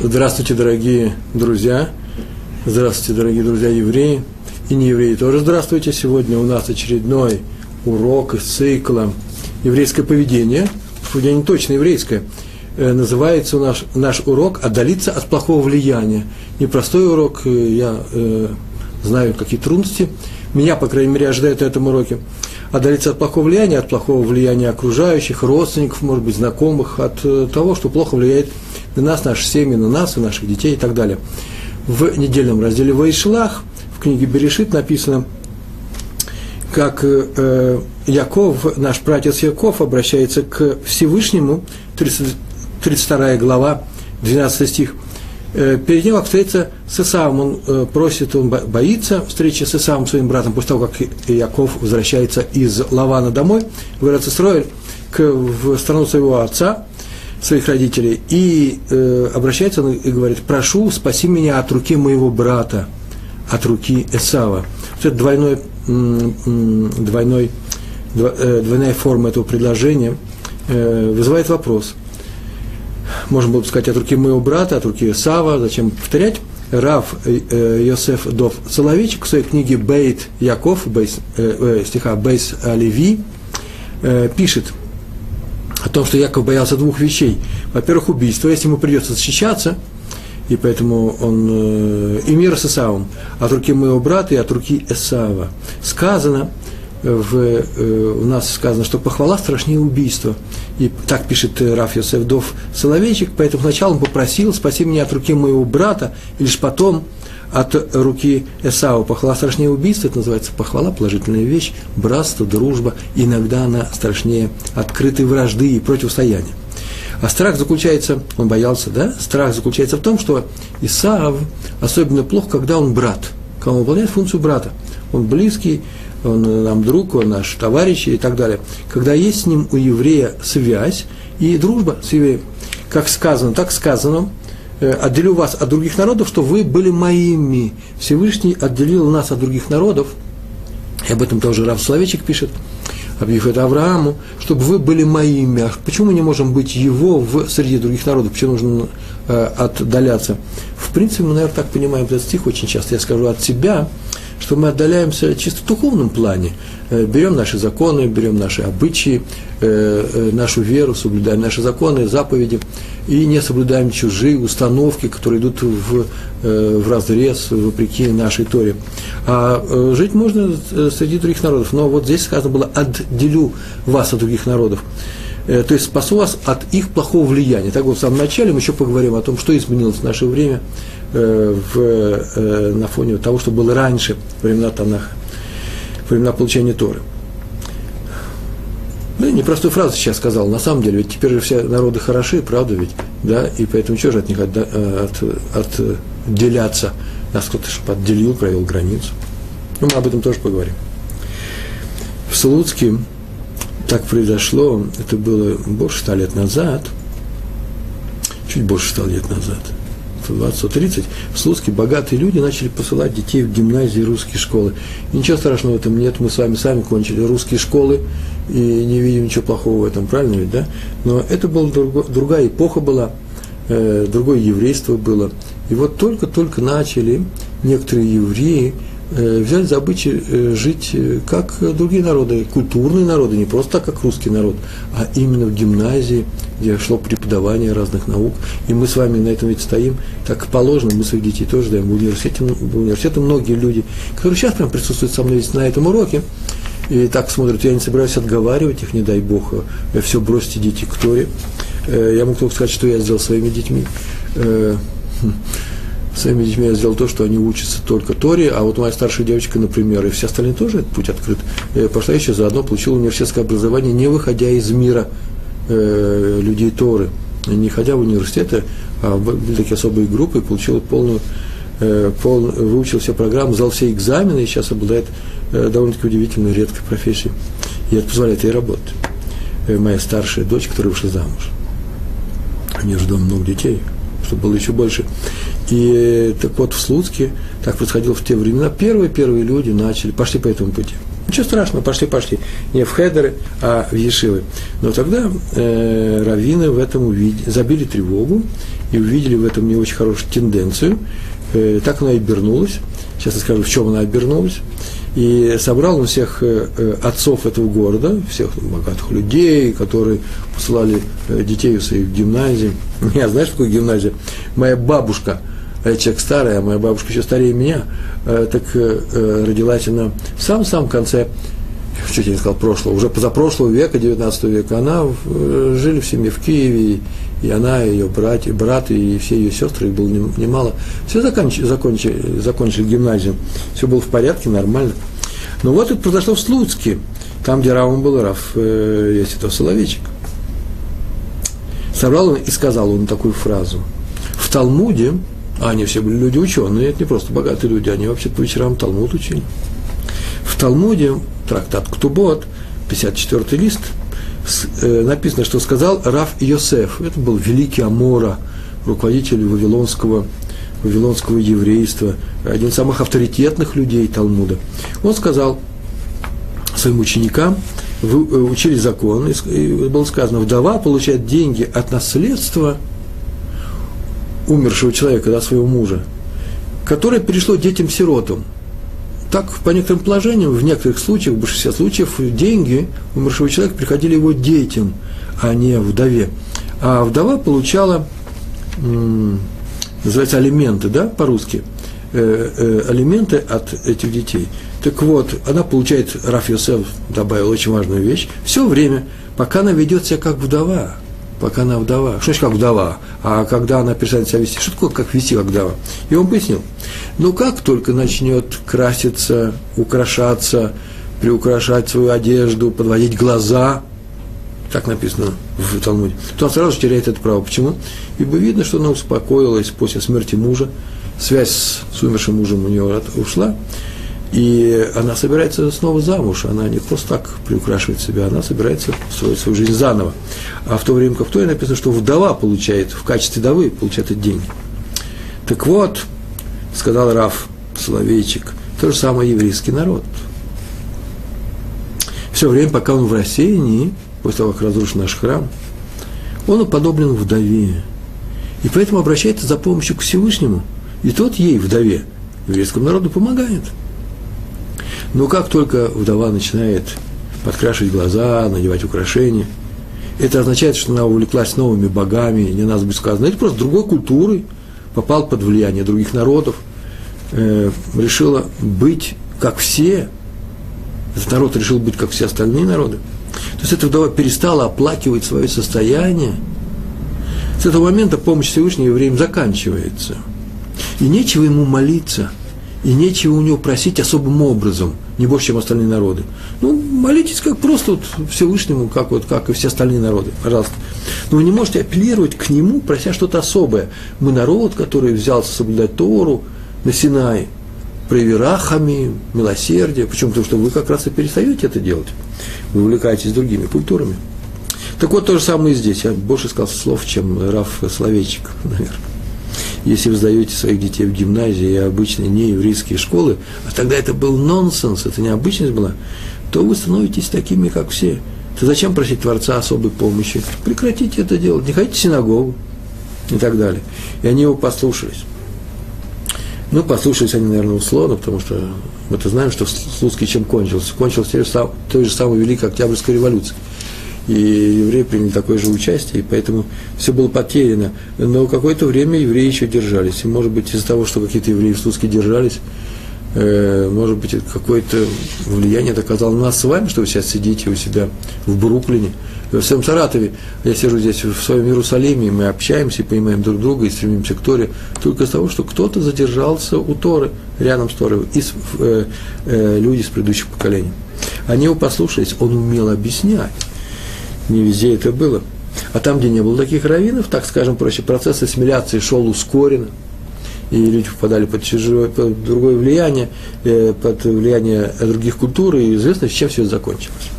Здравствуйте, дорогие друзья. Здравствуйте, дорогие друзья евреи. И не евреи тоже здравствуйте. Сегодня у нас очередной урок из цикла «Еврейское поведение». Поведение точно еврейское. Э, называется у нас наш урок «Отдалиться от плохого влияния». Непростой урок, э, я э, знаю, какие трудности. Меня, по крайней мере, ожидают на этом уроке. Отдалиться от плохого влияния, от плохого влияния окружающих, родственников, может быть, знакомых, от э, того, что плохо влияет на нас, наши семьи, на нас и наших детей и так далее. В недельном разделе Вайшлах в книге Берешит написано, как э, Яков, наш братец Яков, обращается к Всевышнему, 30, 32 глава, 12 стих. Э, перед как встретиться с Исавом, он э, просит, он боится встречи с Исавом, своим братом, после того, как Яков возвращается из Лавана домой, в Эрцисроэль, в страну своего отца, своих родителей, и э, обращается он и говорит, прошу, спаси меня от руки моего брата, от руки Эсава. Вот это двойной, двойной, э, двойная форма этого предложения вызывает вопрос. Можно было бы сказать от руки моего брата, от руки Эсава, зачем повторять? Рав э, Йосеф Дов Соловейчик в своей книге Бейт Яков, Бейс, э, стиха Бейс Оливи, пишет – о том, что Яков боялся двух вещей. Во-первых, убийства, если ему придется защищаться, и поэтому он э, и мир с Исавом, от руки моего брата и от руки Эсава. Сказано, в, э, у нас сказано, что похвала страшнее убийства. И так пишет э, Раф Йосеф Дов Соловейчик, поэтому сначала он попросил, спаси меня от руки моего брата, и лишь потом от руки Эсау. Похвала страшнее убийства, это называется похвала, положительная вещь, братство, дружба. Иногда она страшнее открытой вражды и противостояния. А страх заключается, он боялся, да? Страх заключается в том, что Исаав особенно плохо, когда он брат, когда он выполняет функцию брата. Он близкий, он нам друг, он наш товарищ и так далее. Когда есть с ним у еврея связь и дружба с евреем. Как сказано, так сказано, Э, отделю вас от других народов, что вы были моими. Всевышний отделил нас от других народов, и об этом тоже Рав Словечек пишет, объявив это Аврааму, чтобы вы были моими. А почему мы не можем быть его в среди других народов? Почему нужно э, отдаляться? В принципе, мы, наверное, так понимаем этот стих очень часто. Я скажу от себя, что мы отдаляемся чисто в духовном плане. Э, берем наши законы, берем наши обычаи, э, э, нашу веру, соблюдаем наши законы, заповеди, и не соблюдаем чужие установки, которые идут в, в разрез, вопреки нашей Торе. А жить можно среди других народов. Но вот здесь сказано было «отделю вас от других народов». То есть спасу вас от их плохого влияния. Так вот, в самом начале мы еще поговорим о том, что изменилось в наше время в, на фоне того, что было раньше, времена Танаха времена получения Торы. Ну, непростую фразу сейчас сказал, на самом деле, ведь теперь же все народы хороши, правда ведь, да, и поэтому что же от них от, от, отделяться? Нас кто-то отделил, провел границу. Ну, мы об этом тоже поговорим. В Слуцке так произошло, это было больше ста лет назад, чуть больше ста лет назад – 120-130, в Слуцке богатые люди начали посылать детей в гимназии русские школы. Ничего страшного в этом нет, мы с вами сами кончили русские школы и не видим ничего плохого в этом, правильно ведь, да? Но это была друго, другая эпоха была, э, другое еврейство было. И вот только-только начали некоторые евреи взяли за обычай э, жить э, как другие народы, культурные народы, не просто так, как русский народ, а именно в гимназии, где шло преподавание разных наук. И мы с вами на этом ведь стоим, так положено, мы своих детей тоже даем в университете, в университете многие люди, которые сейчас прям присутствуют со мной на этом уроке, и так смотрят, я не собираюсь отговаривать их, не дай бог, все бросьте дети к Торе. Я могу только сказать, что я сделал своими детьми хм своими детьми я сделал то, что они учатся только Торе, а вот моя старшая девочка, например, и все остальные тоже этот путь открыт. Пошла еще заодно, получила университетское образование, не выходя из мира э, людей Торы, не ходя в университеты, а были такие особые группы, получила полную, э, пол, выучил все программы, сдал все экзамены и сейчас обладает э, довольно-таки удивительной, редкой профессией. И это позволяет ей работать. Э, моя старшая дочь, которая вышла замуж. У нее же дома много детей, чтобы было еще больше. И так вот в Слуцке, так происходило в те времена, первые-первые люди начали, пошли по этому пути. Ничего страшного, пошли, пошли. Не в хедеры, а в ешивы. Но тогда э, раввины в этом увидели, забили тревогу и увидели в этом не очень хорошую тенденцию. Э, так она и обернулась. Сейчас я скажу, в чем она обернулась. И собрал он всех э, э, отцов этого города, всех богатых людей, которые посылали э, детей в своих гимназии. Я знаешь, какую гимназия? Моя бабушка – я человек старый, а моя бабушка еще старее меня, так родилась она в самом-самом конце, чуть я не сказал прошлого, уже позапрошлого века, 19 века, она э, жили в семье в Киеве, и она, и ее братья, брат, и все ее сестры, их было немало. Все закончили, закончили, закончили гимназию, все было в порядке, нормально. Но вот это произошло в Слуцке, там, где Равом был Рав, есть это Соловейчик. Собрал он и сказал он такую фразу. В Талмуде а они все были люди ученые, это не просто богатые люди, они вообще по вечерам Талмуд учили. Талмуде, трактат Ктубот, 54 лист, э, написано, что сказал Раф Йосеф. Это был великий Амора, руководитель вавилонского, вавилонского еврейства, один из самых авторитетных людей Талмуда. Он сказал своим ученикам, вы э, учили закон, и было сказано, вдова получает деньги от наследства – умершего человека, да, своего мужа, которое перешло детям-сиротам. Так, по некоторым положениям, в некоторых случаях, в большинстве случаев, деньги умершего человека приходили его детям, а не вдове. А вдова получала, называется, алименты, да, по-русски, э, э, алименты от этих детей. Так вот, она получает, Раф Йосеф добавил очень важную вещь, все время, пока она ведет себя как вдова – пока она вдова. Что значит как вдова? А когда она перестанет себя вести? Что такое как вести как вдова? И он пояснил. Ну, как только начнет краситься, украшаться, приукрашать свою одежду, подводить глаза, так написано в Талмуде, то он сразу же теряет это право. Почему? Ибо видно, что она успокоилась после смерти мужа, связь с умершим мужем у нее ушла, и она собирается снова замуж, она не просто так приукрашивает себя, она собирается строить свою жизнь заново. А в то время как в Торе написано, что вдова получает, в качестве вдовы получает эти деньги. Так вот, сказал Раф Соловейчик, то же самое еврейский народ. Все время, пока он в рассеянии, после того, как разрушен наш храм, он уподоблен вдове. И поэтому обращается за помощью к Всевышнему. И тот ей, вдове, еврейскому народу помогает – но как только вдова начинает подкрашивать глаза, надевать украшения, это означает, что она увлеклась новыми богами, не нас бы сказано, это просто другой культурой, попал под влияние других народов, э, решила быть как все, этот народ решил быть как все остальные народы. То есть эта вдова перестала оплакивать свое состояние. С этого момента помощь Всевышнего евреям заканчивается. И нечего ему молиться – и нечего у него просить особым образом, не больше, чем остальные народы. Ну, молитесь как просто вот Всевышнему, как, вот, как и все остальные народы, пожалуйста. Но вы не можете апеллировать к нему, прося что-то особое. Мы народ, который взялся соблюдать Тору на Синае, проверахами, милосердие. Почему? Потому что вы как раз и перестаете это делать. Вы увлекаетесь другими культурами. Так вот, то же самое и здесь. Я больше сказал слов, чем Раф Словечек, наверное если вы сдаете своих детей в гимназии и обычные нееврейские школы, а тогда это был нонсенс, это не обычность была, то вы становитесь такими, как все. То зачем просить Творца особой помощи? Прекратите это делать, не ходите в синагогу и так далее. И они его послушались. Ну, послушались они, наверное, условно, потому что мы-то знаем, что Слуцкий чем кончился. Кончился той же самой Великой Октябрьской революцией и евреи приняли такое же участие, и поэтому все было потеряно. Но какое-то время евреи еще держались. И, может быть, из-за того, что какие-то евреи в Слуцке держались, э, может быть, какое-то влияние это оказало на нас с вами, что вы сейчас сидите у себя в Бруклине, в своем Саратове. Я сижу здесь в своем Иерусалиме, и мы общаемся и понимаем друг друга, и стремимся к Торе, только из того, что кто-то задержался у Торы, рядом с Торой, и э, э, люди с предыдущих поколений. Они его послушались, он умел объяснять не везде это было. А там, где не было таких раввинов, так скажем проще, процесс ассимиляции шел ускоренно, и люди попадали под, чужое, под другое влияние, э, под влияние других культур, и известно, с чем все это закончилось.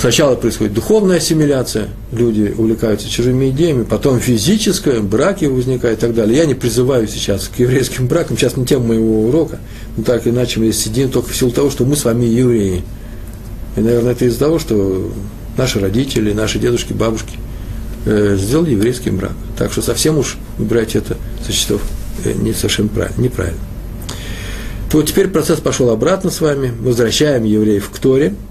Сначала происходит духовная ассимиляция, люди увлекаются чужими идеями, потом физическая, браки возникают и так далее. Я не призываю сейчас к еврейским бракам, сейчас не тема моего урока, но так иначе мы сидим только в силу того, что мы с вами евреи. И, наверное, это из-за того, что наши родители, наши дедушки, бабушки э, сделали еврейский брак. Так что совсем уж брать это со счетов э, не совершенно правильно, неправильно. То вот теперь процесс пошел обратно с вами, возвращаем евреев к Торе –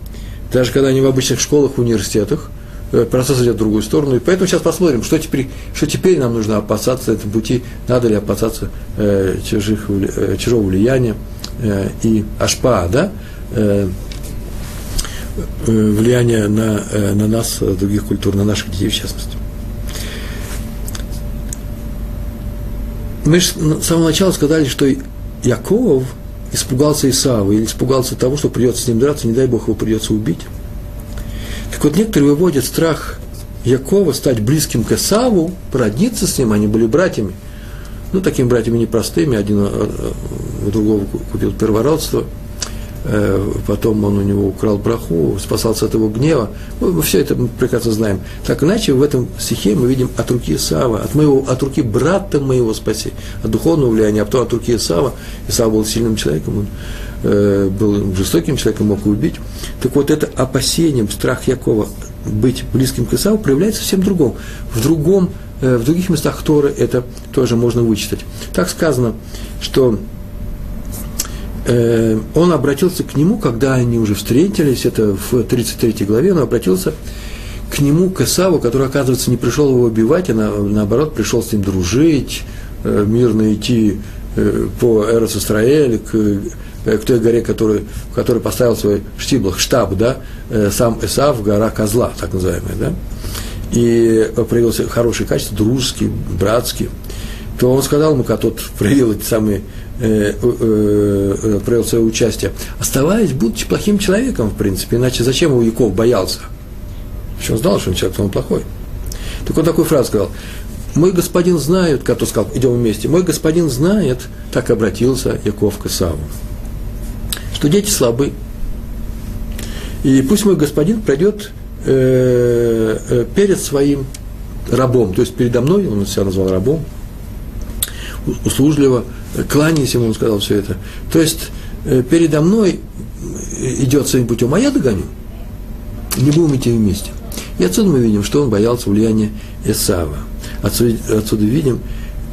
даже когда они в обычных школах, университетах, э, процесс идет в другую сторону. И поэтому сейчас посмотрим, что теперь, что теперь нам нужно опасаться этого пути, надо ли опасаться э, чужих, э, чужого влияния э, и ашпа, да, э, э, влияния на, э, на нас, э, других культур, на наших детей в частности. Мы с самого начала сказали, что Яков – испугался Исава или испугался того, что придется с ним драться, не дай Бог его придется убить. Так вот, некоторые выводят страх Якова стать близким к Исаву, породниться с ним, они были братьями. Ну, такими братьями непростыми, один у другого купил первородство – потом он у него украл браху, спасался от его гнева. Мы все это мы прекрасно знаем. Так иначе в этом стихе мы видим от руки Исава, от, моего, от руки брата моего спаси, от духовного влияния, а потом от руки Исава. Исава был сильным человеком, он э, был жестоким человеком, мог убить. Так вот, это опасением, страх Якова быть близким к Исаву проявляется совсем другом. В другом, э, в других местах Торы это тоже можно вычитать. Так сказано, что Э, он обратился к нему, когда они уже встретились, это в 33 главе, он обратился к нему, к Исаву, который, оказывается, не пришел его убивать, а наоборот пришел с ним дружить, э, мирно идти э, по Эрос Исраэль, к, к той горе, который, в которой поставил свой штиблах, штаб, да, сам Исав, гора Козла, так называемая, да, и проявил хорошие качества, дружеские, братские, то он сказал ему, когда тот проявил эти самые э, э, э, проявил свое участие, оставаясь, будучи плохим человеком, в принципе, иначе зачем его Яков боялся? Он знал, что он человек он плохой. Так он такую фразу сказал, мой господин знает, как тот сказал, идем вместе, мой господин знает, так обратился Яков к Исаву, что дети слабы, и пусть мой господин пройдет э, э, перед своим рабом, то есть передо мной, он себя назвал рабом, услужливо, кланяясь ему, он сказал все это. То есть э, передо мной идет своим путем, а я догоню. Не будем идти вместе. И отсюда мы видим, что он боялся влияния Исава. Отсюда, отсюда видим,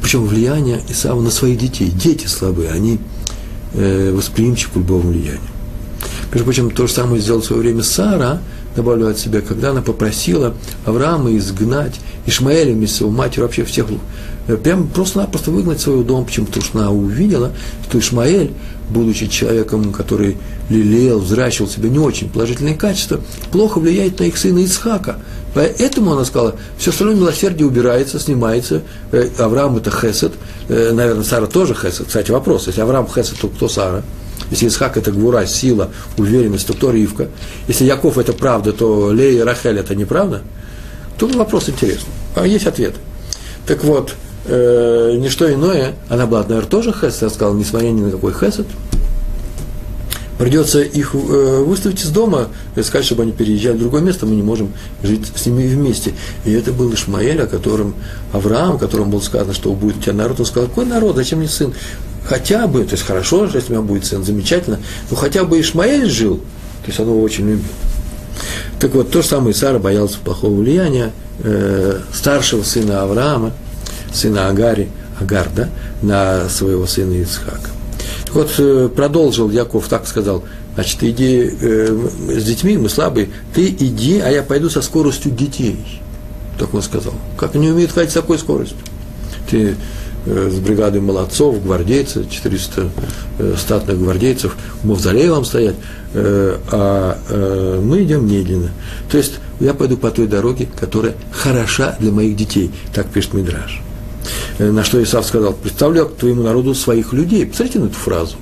причем влияние Исава на своих детей. Дети слабые, они э, восприимчивы к любому влиянию. Между прочим, то же самое сделал в свое время Сара, добавлю от себя, когда она попросила Авраама изгнать Ишмаэля вместе с его матерью, вообще всех Э, прям просто-напросто выгнать своего дома, почему? Потому что она увидела, что Ишмаэль, будучи человеком, который лелеял, взращивал себе не очень положительные качества, плохо влияет на их сына Исхака. Поэтому она сказала, все остальное милосердие убирается, снимается. Э, Авраам это Хесед, э, наверное, Сара тоже Хесед. Кстати, вопрос, если Авраам Хесед, то кто Сара? Если Исхак – это гвура, сила, уверенность, то кто Ривка? Если Яков – это правда, то Лея и Рахель – это неправда? Тут вопрос интересный. А есть ответ. Так вот, э, не что иное, она была, наверное, тоже хесед, я сказал, несмотря ни на какой хесед, придется их э, выставить из дома сказать, чтобы они переезжали в другое место, мы не можем жить с ними вместе. И это был Ишмаэль, о котором Авраам, о котором было сказано, что будет у тебя народ, он сказал, какой народ, зачем мне сын? Хотя бы, то есть хорошо, если у меня будет сын, замечательно, но хотя бы Ишмаэль жил, то есть он его очень любил. Так вот, то же самое Сара боялся плохого влияния э, старшего сына Авраама – сына Агари, Агар, да, на своего сына Ицхака. Вот э, продолжил Яков, так сказал, значит, иди э, с детьми, мы слабые, ты иди, а я пойду со скоростью детей. Так он сказал. Как они умеют ходить с такой скоростью? Ты э, с бригадой молодцов, гвардейцев, 400 э, статных гвардейцев, в мавзолее вам стоять, э, а э, мы идем медленно. То есть я пойду по той дороге, которая хороша для моих детей, так пишет Мидраш. Э, на что Исав сказал, представляю к твоему народу своих людей. Посмотрите на эту фразу.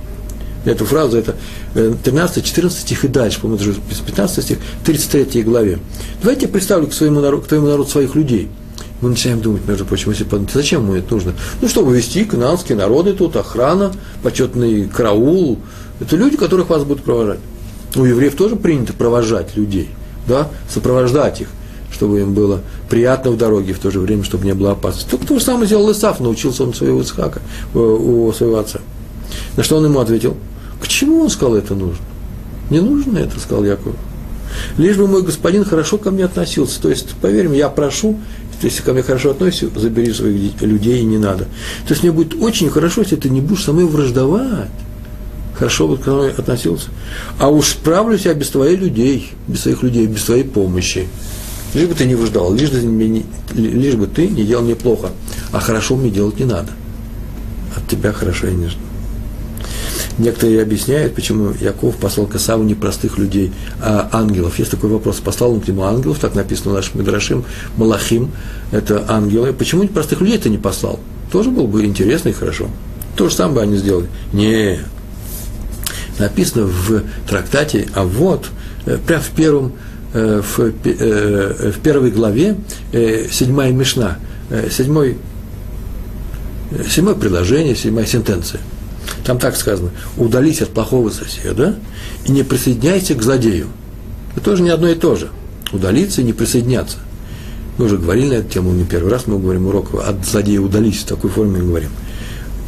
Эту фразу, это 13, 14 стих и дальше, по-моему, это 15 стих, 33 главе. Давайте я представлю к, своему народу, к твоему народу своих людей. Мы начинаем думать, между прочим, если зачем ему это нужно? Ну, чтобы вести канадские народы тут, охрана, почетный караул. Это люди, которых вас будут провожать. У евреев тоже принято провожать людей. да, сопровождать их, чтобы им было приятно в дороге, в то же время, чтобы не было опасности. Только то же самое сделал Исаф, научился он своего Исхака, э, у своего отца. На что он ему ответил? К чему он сказал это нужно? Не нужно это, сказал Яков. Лишь бы мой господин хорошо ко мне относился. То есть, поверь мне, я прошу, если ко мне хорошо относишься, забери своих людей и не надо. То есть мне будет очень хорошо, если ты не будешь со мной враждовать. Хорошо бы ко мне относился. А уж справлюсь я без твоих людей, без своих людей, без твоей помощи. Лишь бы ты не враждовал, лишь, не, лишь бы ты не делал мне плохо. А хорошо мне делать не надо. От тебя хорошо я не жду. Некоторые объясняют, почему Яков послал к Исаву не простых людей, а ангелов. Есть такой вопрос, послал он к нему ангелов, так написано в нашем Мидрашим, Малахим, это ангелы. Почему простых людей ты не послал? Тоже было бы интересно и хорошо. То же самое бы они сделали. Не. Написано в трактате, а вот, э, прямо в первом, в, э, в первой главе, седьмая Мишна, седьмой, седьмое предложение, седьмая сентенция – там так сказано, удались от плохого соседа и не присоединяйся к злодею. Это тоже не одно и то же. Удалиться и не присоединяться. Мы уже говорили на эту тему не первый раз, мы говорим урок от злодея удались, в такой форме мы говорим.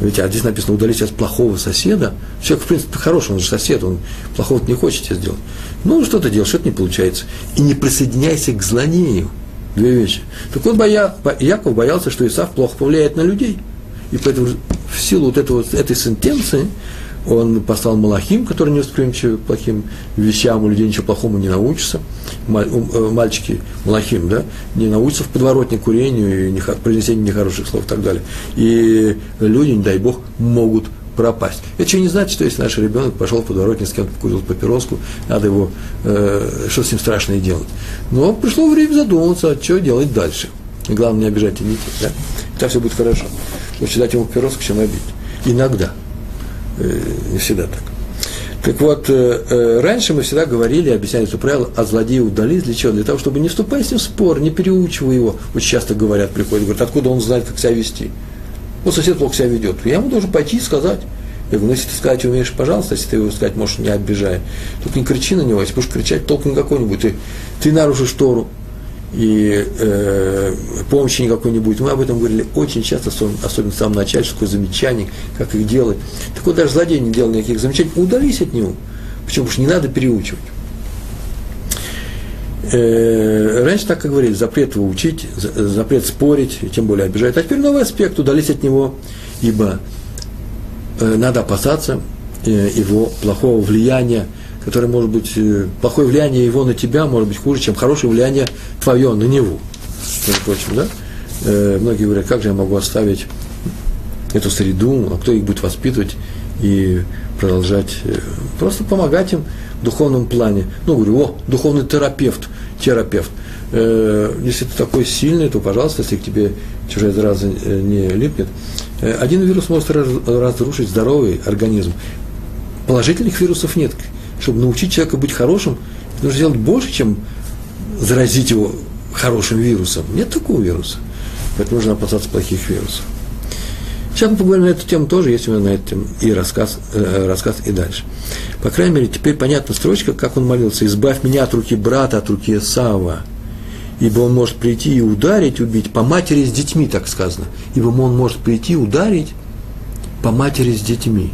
Ведь а здесь написано удались от плохого соседа. Человек, в принципе, хороший, он же сосед, он плохого не хочет тебе сделать. Ну, что-то делаешь, что-то не получается. И не присоединяйся к злодею. Две вещи. Так вот, боя, Яков боялся, что Исав плохо повлияет на людей. И поэтому в силу вот, этого, этой сентенции он послал Малахим, который не восприимчивы к плохим вещам, у людей ничего плохому не научатся. Э, мальчики Малахим, да, не научатся в подворотне курению и произнесению нехороших слов и так далее. И люди, не дай бог, могут пропасть. Это что не значит, что если наш ребенок пошел в подворотне с кем-то покурил папироску, надо его, э, что с ним страшное делать. Но пришло время задуматься, а что делать дальше. И главное, не обижать детей, да? Это все будет хорошо. Лучше дать ему папироску, чем обидеть. Иногда. Э, не всегда так. Так вот, э, э, раньше мы всегда говорили, объясняли это правило, от злодея удались для чего? Для того, чтобы не вступать с ним в спор, не переучивая его. Очень часто говорят, приходят, говорят, откуда он знает, как себя вести. Вот сосед плохо себя ведет. Я ему должен пойти и сказать. Я говорю, ну, если ты сказать умеешь, пожалуйста, если ты его сказать можешь, не обижая. Тут не кричи на него, если будешь кричать, толк никакой не будет. Ты, ты нарушишь Тору, и э, помощи никакой не будет. Мы об этом говорили очень часто, особенно в самом начале, что такое замечание, как их делать. Так вот, даже злодей не делал никаких замечаний, удались от него. Почему? Потому что не надо переучивать. Э, раньше так и говорили, запрет его учить, запрет спорить, тем более обижать. А теперь новый аспект, удались от него, ибо э, надо опасаться э, его плохого влияния которое может быть, э, плохое влияние его на тебя может быть хуже, чем хорошее влияние твое на него. Между прочим, да? Э, многие говорят, как же я могу оставить эту среду, а кто их будет воспитывать и продолжать, э, просто помогать им в духовном плане. Ну, говорю, о, духовный терапевт, терапевт. Если ты такой сильный, то, пожалуйста, если к тебе чужая зараза не липнет, один вирус может разрушить здоровый организм. Положительных вирусов нет чтобы научить человека быть хорошим, нужно сделать больше, чем заразить его хорошим вирусом. Нет такого вируса. Поэтому нужно опасаться плохих вирусов. Сейчас мы поговорим на эту тему тоже, есть у меня на эту тему и рассказ, э, рассказ и дальше. По крайней мере, теперь понятна строчка, как он молился. «Избавь меня от руки брата, от руки Сава, ибо он может прийти и ударить, убить по матери с детьми, так сказано. Ибо он может прийти и ударить по матери с детьми».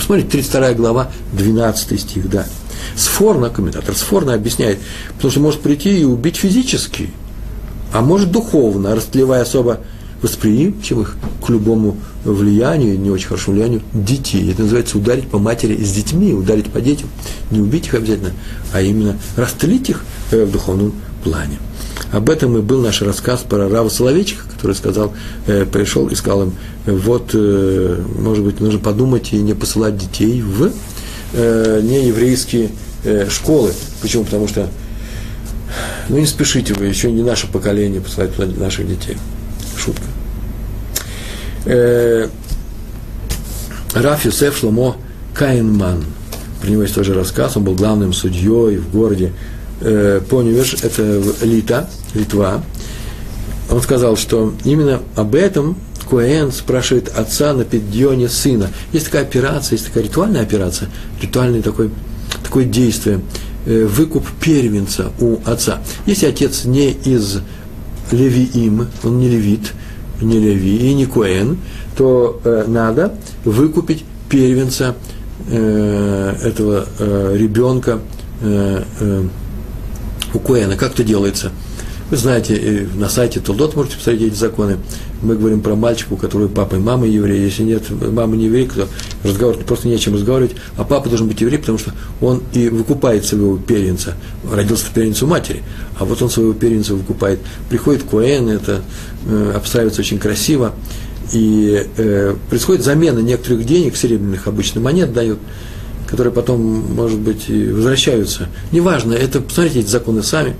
Посмотрите, 32 глава, 12 стих, да. Сфорно, комментатор Сфорно объясняет, потому что может прийти и убить физически, а может духовно, растлевая особо восприимчивых к любому влиянию, не очень хорошему влиянию, детей. Это называется ударить по матери с детьми, ударить по детям. Не убить их обязательно, а именно растлить их э, в духовном плане. Об этом и был наш рассказ про Рава Соловейчика, который сказал, э, пришел и сказал им, вот, э, может быть, нужно подумать и не посылать детей в э, нееврейские э, школы. Почему? Потому что, ну, не спешите вы, еще не наше поколение посылать туда наших детей. Шутка. Э, Раф Юсеф Шломо Каинман. Про него есть тоже рассказ. Он был главным судьей в городе э, Поневеш, это Лита, Литва. Он сказал, что именно об этом Куэн спрашивает отца на педионе сына. Есть такая операция, есть такая ритуальная операция, ритуальное такое, такое действие. э, выкуп первенца у отца. Если отец не из Левиим, он не левит, не леви и не коэн, то э, надо выкупить первенца э, этого ребенка у коэна. Как это делается? Вы знаете, на сайте Толдот можете посмотреть эти законы. Мы говорим про мальчика, у которого папа и мама евреи. Если нет мамы не еврей, то разговор просто не о чем разговаривать. А папа должен быть еврей, потому что он и выкупает своего первенца. Родился первенец у матери, а вот он своего первенца выкупает. Приходит Коэн, это э, обстраивается очень красиво. И э, происходит замена некоторых денег, серебряных обычно монет дают, которые потом, может быть, и возвращаются. Неважно, это, посмотрите эти законы сами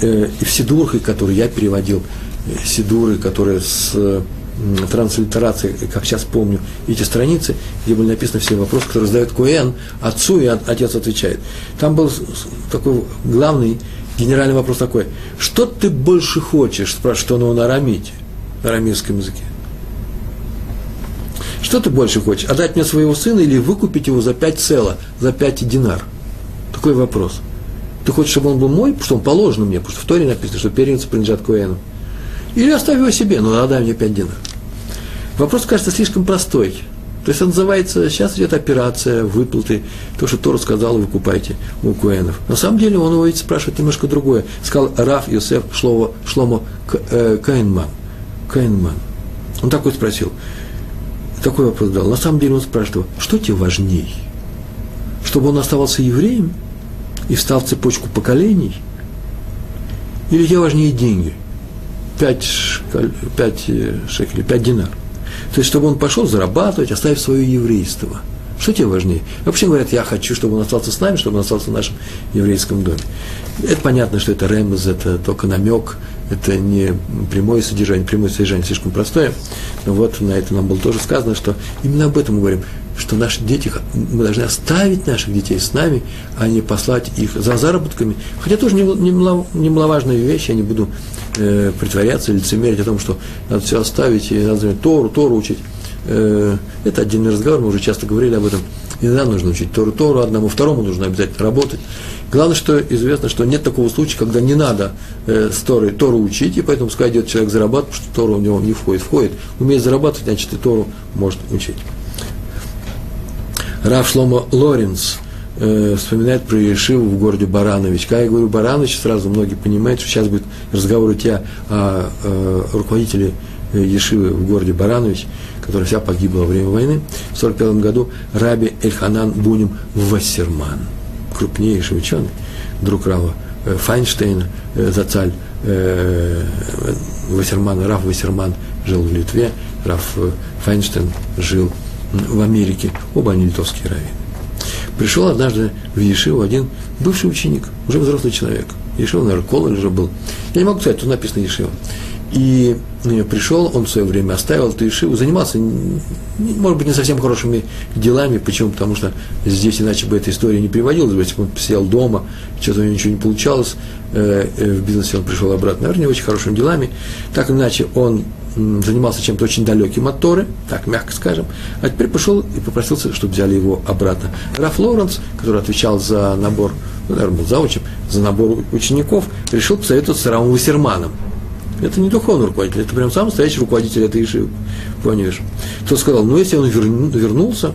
э, и в Сидурах, которые я переводил, э, Сидуры, которые с э, транслитерацией, как сейчас помню, эти страницы, где были написаны все вопросы, которые задает Куэн отцу, и отец отвечает. Там был такой главный генеральный вопрос такой, что ты больше хочешь, спрашивает он на арамите, на арамейском языке. Что ты больше хочешь, отдать мне своего сына или выкупить его за пять цела, за пять динар? Такой вопрос – ты хочешь, чтобы он был мой, что он положен мне, потому что в Торе написано, что первенцы принадлежат Коэну. Или оставь его себе, но отдай мне пять динар. Вопрос кажется слишком простой. То есть он называется, сейчас идет операция, выплаты, то, что Тора сказал, выкупайте у Куэнов. На самом деле он его ведь спрашивает немножко другое. Сказал Раф Йосеф Шломо, Шломо э, Каинман. Каинман. Он такой спросил, такой вопрос дал. На самом деле он спрашивает что тебе важней? Чтобы он оставался евреем – и встал в цепочку поколений? Или тебе важнее деньги? Пять, пять э, шекелей, пять динар. То есть, чтобы он пошел зарабатывать, оставив свое еврейство. Что тебе важнее? Вообще говорят, я хочу, чтобы он остался с нами, чтобы он остался в нашем еврейском доме. Это понятно, что это ремез, это только намек, это не прямое содержание, прямое содержание слишком простое. Но вот на это нам было тоже сказано, что именно об этом мы говорим что наши дети, мы должны оставить наших детей с нами, а не послать их за заработками. Хотя тоже немаловажная вещь, я не буду э, притворяться лицемерить о том, что надо все оставить, и надо Тору, Тору учить. Э, это отдельный разговор, мы уже часто говорили об этом. Иногда нужно учить Тору, Тору одному, второму нужно обязательно работать. Главное, что известно, что нет такого случая, когда не надо э, с Торой, Тору учить, и поэтому пускай идет человек зарабатывать, потому что Тора у него не входит. Входит, умеет зарабатывать, значит и Тору может учить. Раф Шломо Лоренц э, вспоминает про Ешиву в городе Баранович. Когда я говорю Баранович, сразу многие понимают, что сейчас будет разговор идти о, о, о руководителе э, Ешивы в городе Баранович, которая вся погибла во время войны. В 1945 году Раби Эльханан Буним Вассерман, крупнейший ученый, друг Рава э, Файнштейна, э, Зацаль э, Вассерман, Раф Вассерман жил в Литве, Раф э, Файнштейн жил в Америке, оба они литовские раввины. Пришел однажды в Ешиву один бывший ученик, уже взрослый человек. Ешива, наверное, колледж уже был. Я не могу сказать, тут написано Ешива. И пришел, он в свое время оставил эту Ешиву, занимался, может быть, не совсем хорошими делами. Почему? Потому что здесь иначе бы эта история не приводилась, если бы он сидел дома, что-то у него ничего не получалось, э, э, в бизнесе он пришел обратно, наверное, не очень хорошими делами. Так иначе, он занимался чем-то очень далеким от Торы, так мягко скажем, а теперь пошел и попросился, чтобы взяли его обратно. Раф Лоренс, который отвечал за набор, ну, наверное, был заучим, за набор учеников, решил посоветоваться с Рамом Вассерманом. Это не духовный руководитель, это прям сам настоящий руководитель этой Ишивы, понимаешь? Тот сказал, ну, если он вернулся,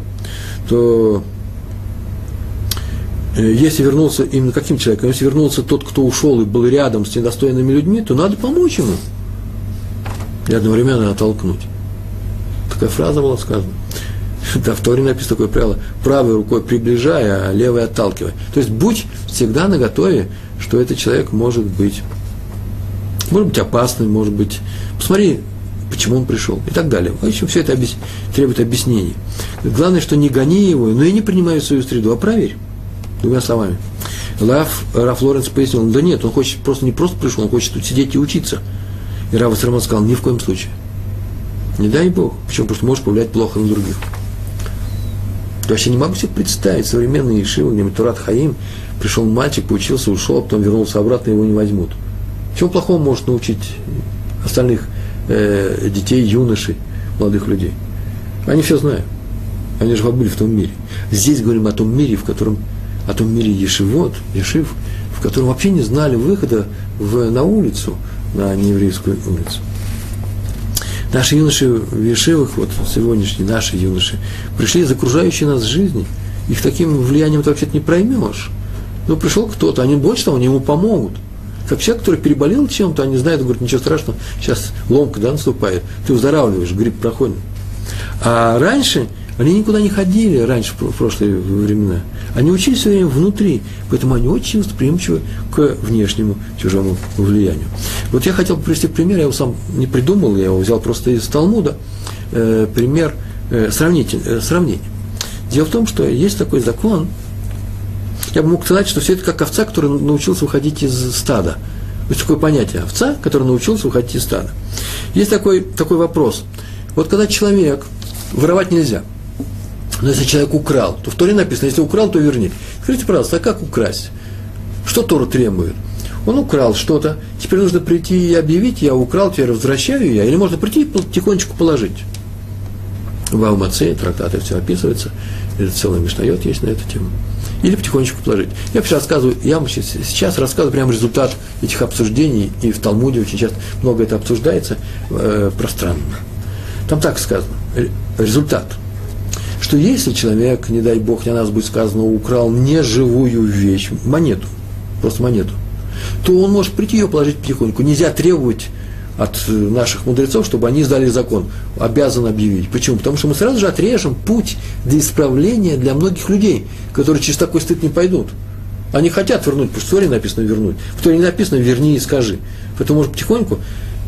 то э, если вернулся именно каким человеком, если вернулся тот, кто ушел и был рядом с недостойными людьми, то надо помочь ему и одновременно оттолкнуть. Такая фраза была сказана. Да, в Торе написано такое правило, правой рукой приближая, а левой отталкивая. То есть будь всегда на готове, что этот человек может быть, может быть опасным, может быть, посмотри, почему он пришел и так далее. В общем, все это объяс... требует объяснений. Главное, что не гони его, но и не принимай свою среду, а проверь. Двумя словами. Лав, Раф Лоренс пояснил, да нет, он хочет просто не просто пришел, он хочет тут сидеть и учиться. И Рава Сармон сказал, ни в коем случае. Не дай Бог. Почему? Потому что можешь повлиять плохо на других. Я вообще не могу себе представить современный Ишива, где Турат Хаим, пришел мальчик, поучился, ушел, а потом вернулся обратно, его не возьмут. Чего плохого может научить остальных э, детей, юношей, молодых людей? Они все знают. Они же побыли в том мире. Здесь говорим о том мире, в котором о том мире Ешивот, Ешив, в котором вообще не знали выхода в, на улицу, на нееврейскую улицу. Наши юноши в Ешивах, вот сегодняшние наши юноши, пришли из окружающей нас жизни. Их таким влиянием ты вообще не проймешь. Ну, пришел кто-то, они больше того, они ему помогут. Как человек, который переболел чем-то, они знают, говорят, ничего страшного, сейчас ломка да, наступает, ты выздоравливаешь, грипп проходит. А раньше они никуда не ходили раньше, в прошлые времена. Они учились все время внутри, поэтому они очень восприимчивы к внешнему чужому влиянию. Вот я хотел привести пример, я его сам не придумал, я его взял просто из Талмуда, э, пример э, сравнитель, э, сравнения. Дело в том, что есть такой закон, я бы мог сказать, что все это как овца, которая научился выходить из стада. Есть такое понятие овца, который научился выходить из стада. Есть такой, такой вопрос. Вот когда человек, воровать нельзя – но если человек украл, то в Торе написано, если украл, то верни. Скажите, пожалуйста, а как украсть? Что Тора требует? Он украл что-то, теперь нужно прийти и объявить, я украл, теперь возвращаю я, или можно прийти и тихонечку положить. В Алмаце, трактаты все описывается, это целый мишнает есть на эту тему. Или потихонечку положить. Я сейчас рассказываю, я вам сейчас, сейчас рассказываю прямо результат этих обсуждений, и в Талмуде очень часто много это обсуждается э, пространно. Там так сказано, результат – что если человек, не дай бог, не нас будет сказано, украл неживую вещь, монету, просто монету, то он может прийти ее положить потихоньку. Нельзя требовать от э, наших мудрецов, чтобы они сдали закон, обязан объявить. Почему? Потому что мы сразу же отрежем путь для исправления для многих людей, которые через такой стыд не пойдут. Они хотят вернуть, потому что в Торе написано вернуть. В Торе не написано верни и скажи. Поэтому, может, потихоньку.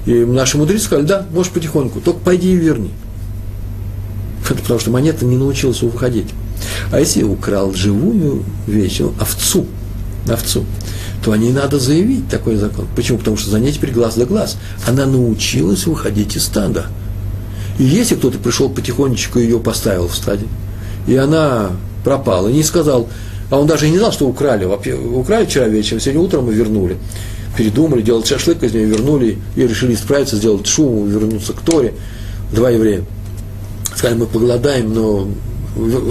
И наши мудрецы сказали, да, можешь потихоньку, только пойди и верни. потому что монета не научилась выходить. А если украл живую вещь, овцу, овцу, то о ней надо заявить такой закон. Почему? Потому что за ней теперь глаз да глаз. Она научилась выходить из стада. И если кто-то пришел потихонечку ее поставил в стаде, и она пропала, и не сказал, а он даже и не знал, что украли. Украли вчера вечером, сегодня утром мы вернули. Передумали, делать шашлык из нее, вернули, и решили исправиться, сделать шум, вернуться к Торе. Два еврея сказали, мы поголодаем, но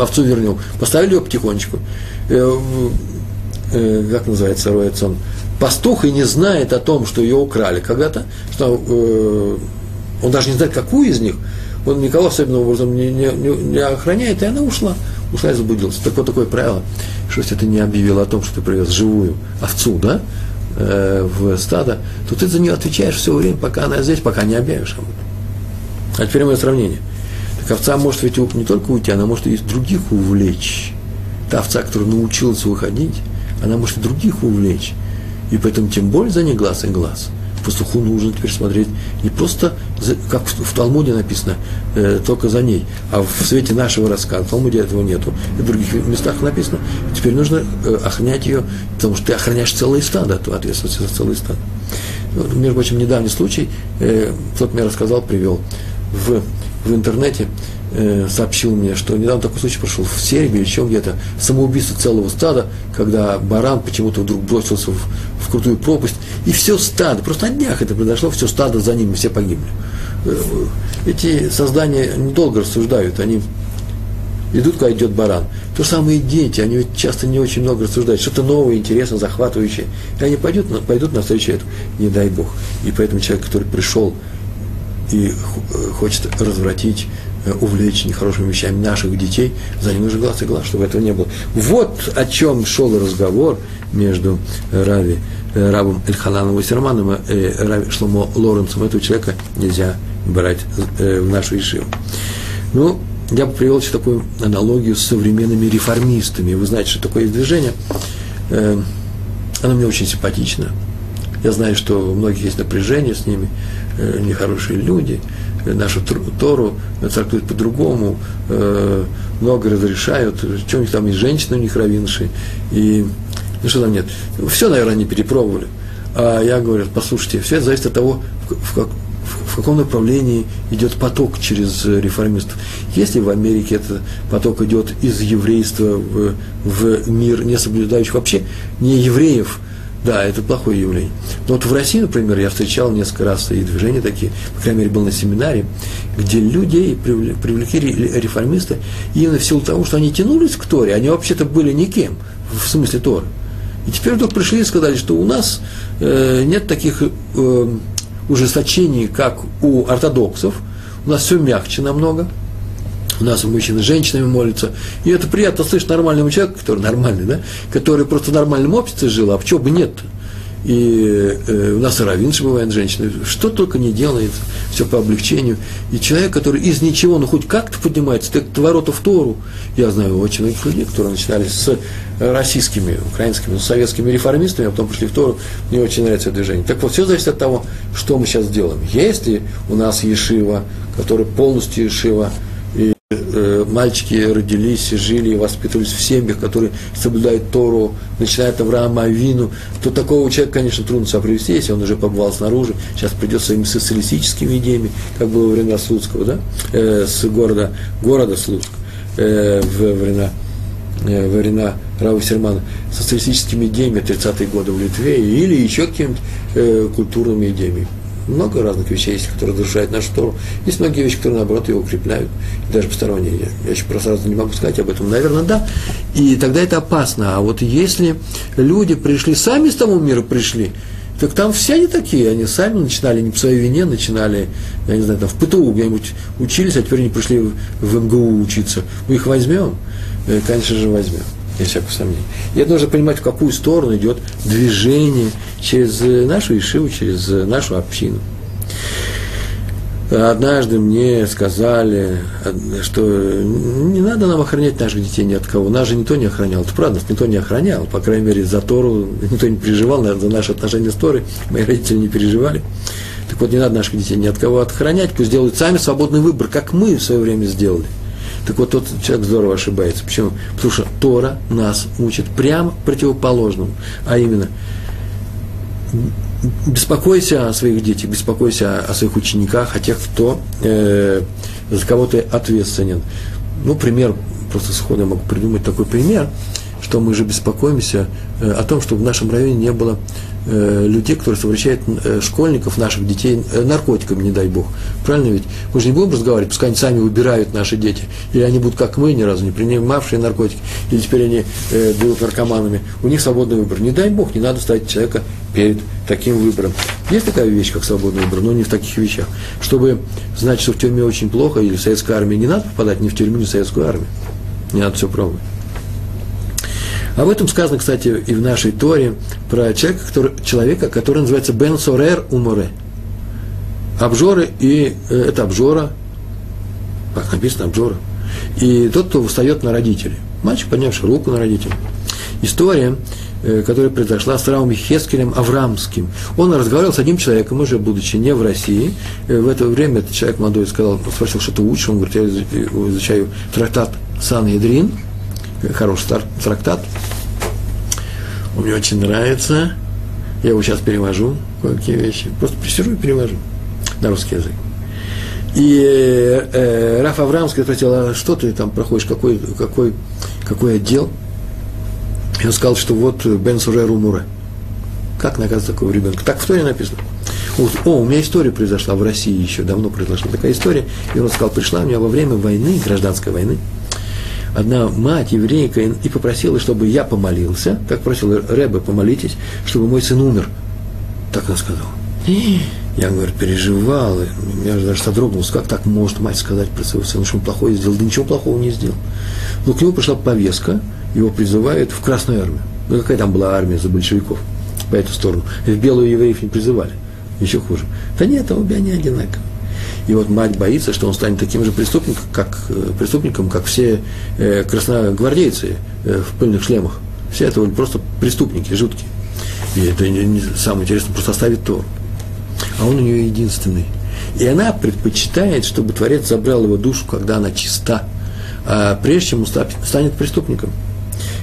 овцу вернем. Поставили его потихонечку. Э, как называется, роется? Пастух и не знает о том, что ее украли когда-то, что э, он даже не знает, какую из них, он никого особенным образом не, не, не охраняет, и она ушла, ушла и заблудилась. Так вот такое правило, что если ты не объявил о том, что ты привез живую овцу, да, э, в стадо, то ты за нее отвечаешь все время, пока она здесь, пока не объявишь об этом. А теперь мое сравнение – так овца может ведь не только уйти, она может и других увлечь. Та овца, которая научилась выходить, она может и других увлечь. И поэтому тем более за ней глаз и глаз. Пастуху нужно теперь смотреть не просто, за, как в, в Талмуде написано, э, только за ней, а в свете нашего рассказа. В Талмуде этого нету. И в других местах написано. Теперь нужно э, охранять ее, потому что ты охраняешь целое стадо, то ответственность за целое стадо. Вот, между прочим, недавний случай, э, кто-то мне рассказал, привел в в интернете э, сообщил мне, что недавно такой случай прошел в Сербии или еще где-то, самоубийство целого стада, когда баран почему-то вдруг бросился в, в крутую пропасть, и все стадо, просто на днях это произошло, все стадо за ним, все погибли. Э, эти создания недолго рассуждают, они идут, когда идет баран. То же самое и дети, они ведь часто не очень много рассуждают, что-то новое, интересное, захватывающее. И они пойдут, пойдут навстречу этому, не дай Бог. И поэтому человек, который пришел и хочет развратить, э, увлечь нехорошими вещами наших детей, за ним нужно глаз и глаз, чтобы этого не было. Вот о чем шел разговор между Рави, э, рабом Эльхананом Вассерманом и Рави Шломо Лоренцем. Этого человека нельзя брать э, в нашу Ишиву. Ну, я бы привел еще такую аналогию с современными реформистами. Вы знаете, что такое движение. Оно мне очень симпатично. Я знаю, что у многих есть напряжение с ними. Э, нехорошие люди, э, нашу Тору трактуют по-другому, э, много разрешают, что у них там есть женщины, у них равинши, и ну что там нет. Все, наверное, они перепробовали. А я говорю, послушайте, все это зависит от того, в, как, в каком направлении идет поток через реформистов. Если в Америке этот поток идет из еврейства в, в мир, не соблюдающих вообще не евреев, Да, это плохое явление. Но вот в России, например, я встречал несколько раз и движения такие, по крайней мере, был на семинаре, где людей привлекли реформисты именно в силу того, что они тянулись к Торе, они вообще-то были никем, в смысле Торы. И теперь вдруг пришли и сказали, что у нас э, нет таких э, ужесточений, как у ортодоксов, у нас все мягче намного, у нас мужчины с женщинами молятся. И это приятно слышать нормальному человеку, который нормальный, да, который просто в нормальном обществе жил, а почему бы нет -то? и э, у нас и равенши бывают женщины, что только не делает, все по облегчению. И человек, который из ничего, ну хоть как-то поднимается, так ворота в Тору. Я знаю очень многих людей, которые начинали с российскими, украинскими, ну, советскими реформистами, а потом пришли в Тору. Мне очень нравится это движение. Так вот, все зависит от того, что мы сейчас делаем. Если у нас Ешива, который полностью Ешива, мальчики родились, жили и воспитывались в семьях, которые соблюдают Тору, начиная от Авраама Авину, то такого человека, конечно, трудно себя привести, если он уже побывал снаружи, сейчас придет своими социалистическими идеями, как было во времена Слуцкого, да, э, с города, города Слуцк, э, в времена э, во времена Рава Сермана, социалистическими идеями 30-е годы в Литве или еще какими-то э, культурными идеями много разных вещей есть, которые разрушают нашу Тору. Есть многие вещи, которые, наоборот, ее укрепляют, и даже посторонние. Я, еще просто сразу не могу сказать об этом. Наверное, да. И тогда это опасно. А вот если люди пришли, сами с того мира пришли, так там все они такие, они сами начинали не по своей вине, начинали, я не знаю, там в ПТУ где-нибудь учились, а теперь они пришли в, в МГУ учиться. Мы их возьмем? Э, конечно же, возьмем без всякого сомнения. И это нужно понимать, в какую сторону идет движение через нашу Ишиву, через нашу общину. Однажды мне сказали, что не надо нам охранять наших детей ни от кого. Нас же никто не охранял. Это правда, никто не охранял. По крайней мере, за Тору никто не переживал, наверное, за наши отношения с Торой. Мои родители не переживали. Так вот, не надо наших детей ни от кого охранять, пусть делают сами свободный выбор, как мы в свое время сделали. Так вот, тот человек здорово ошибается. Почему? Потому что Тора нас учит прямо противоположному, а именно беспокойся о своих детях, беспокойся о, своих учениках, о тех, кто э, за кого ты ответственен. Ну, пример, просто сходу я могу придумать такой пример, что мы же беспокоимся э, о том, чтобы в нашем районе не было Э, людей, которые совращают э, школьников, наших детей наркотиками, не дай бог. Правильно ведь? Мы же не будем разговаривать, пускай они сами выбирают наши дети. Или они будут, как мы, ни разу не принимавшие наркотики, или теперь они будут наркоманами. У них свободный выбор. Не дай бог, не надо ставить человека перед таким выбором. Есть такая вещь, как свободный выбор, но не в таких вещах. Чтобы знать, что в тюрьме очень плохо, или в советской армии не надо попадать ни в тюрьму, ни в советскую армию. Не надо все пробовать. Об этом сказано, кстати, и в нашей Торе про человека, который, человека, который называется Бен Сорер Уморе. Обжоры, и э, это обжора, как написано, обжора. И тот, кто встает на родителей. Мальчик, поднявший руку на родителей. История, э, которая произошла с Раумом Хескелем Аврамским. Он разговаривал с одним человеком, уже будучи не в России. Э, в это время этот человек молодой сказал, спросил, что ты учишь. Он говорит, я изучаю трактат Сан Ядрин хороший трактат. Он мне очень нравится. Я его сейчас перевожу, кое-какие вещи. Просто присижу и перевожу на русский язык. И э, э Раф Аврамский спросил, а что ты там проходишь, какой, какой, какой отдел? И он сказал, что вот Бен Сурер Умуре. Как наказать такого ребенка? Так в Торе написано. О, у меня история произошла в России еще, давно произошла такая история. И он сказал, пришла у меня во время войны, гражданской войны, одна мать еврейка и попросила, чтобы я помолился, как просил Рэбе, помолитесь, чтобы мой сын умер. Так она сказала. Я, говорю, переживал, я даже содрогнулся, как так может мать сказать про своего сына, что он плохое сделал, да ничего плохого не сделал. Но к нему пришла повестка, его призывают в Красную армию. Ну, какая там была армия за большевиков по эту сторону? В белую евреев не призывали, еще хуже. Да нет, обе они одинаковые. И вот мать боится, что он станет таким же преступником, как, э, преступником, как все э, красногвардейцы э, в пыльных шлемах. Все это просто преступники, жуткие. И это не, не, самое интересное, просто оставит Тору. А он у нее единственный. И она предпочитает, чтобы Творец забрал его душу, когда она чиста, а прежде чем он станет преступником.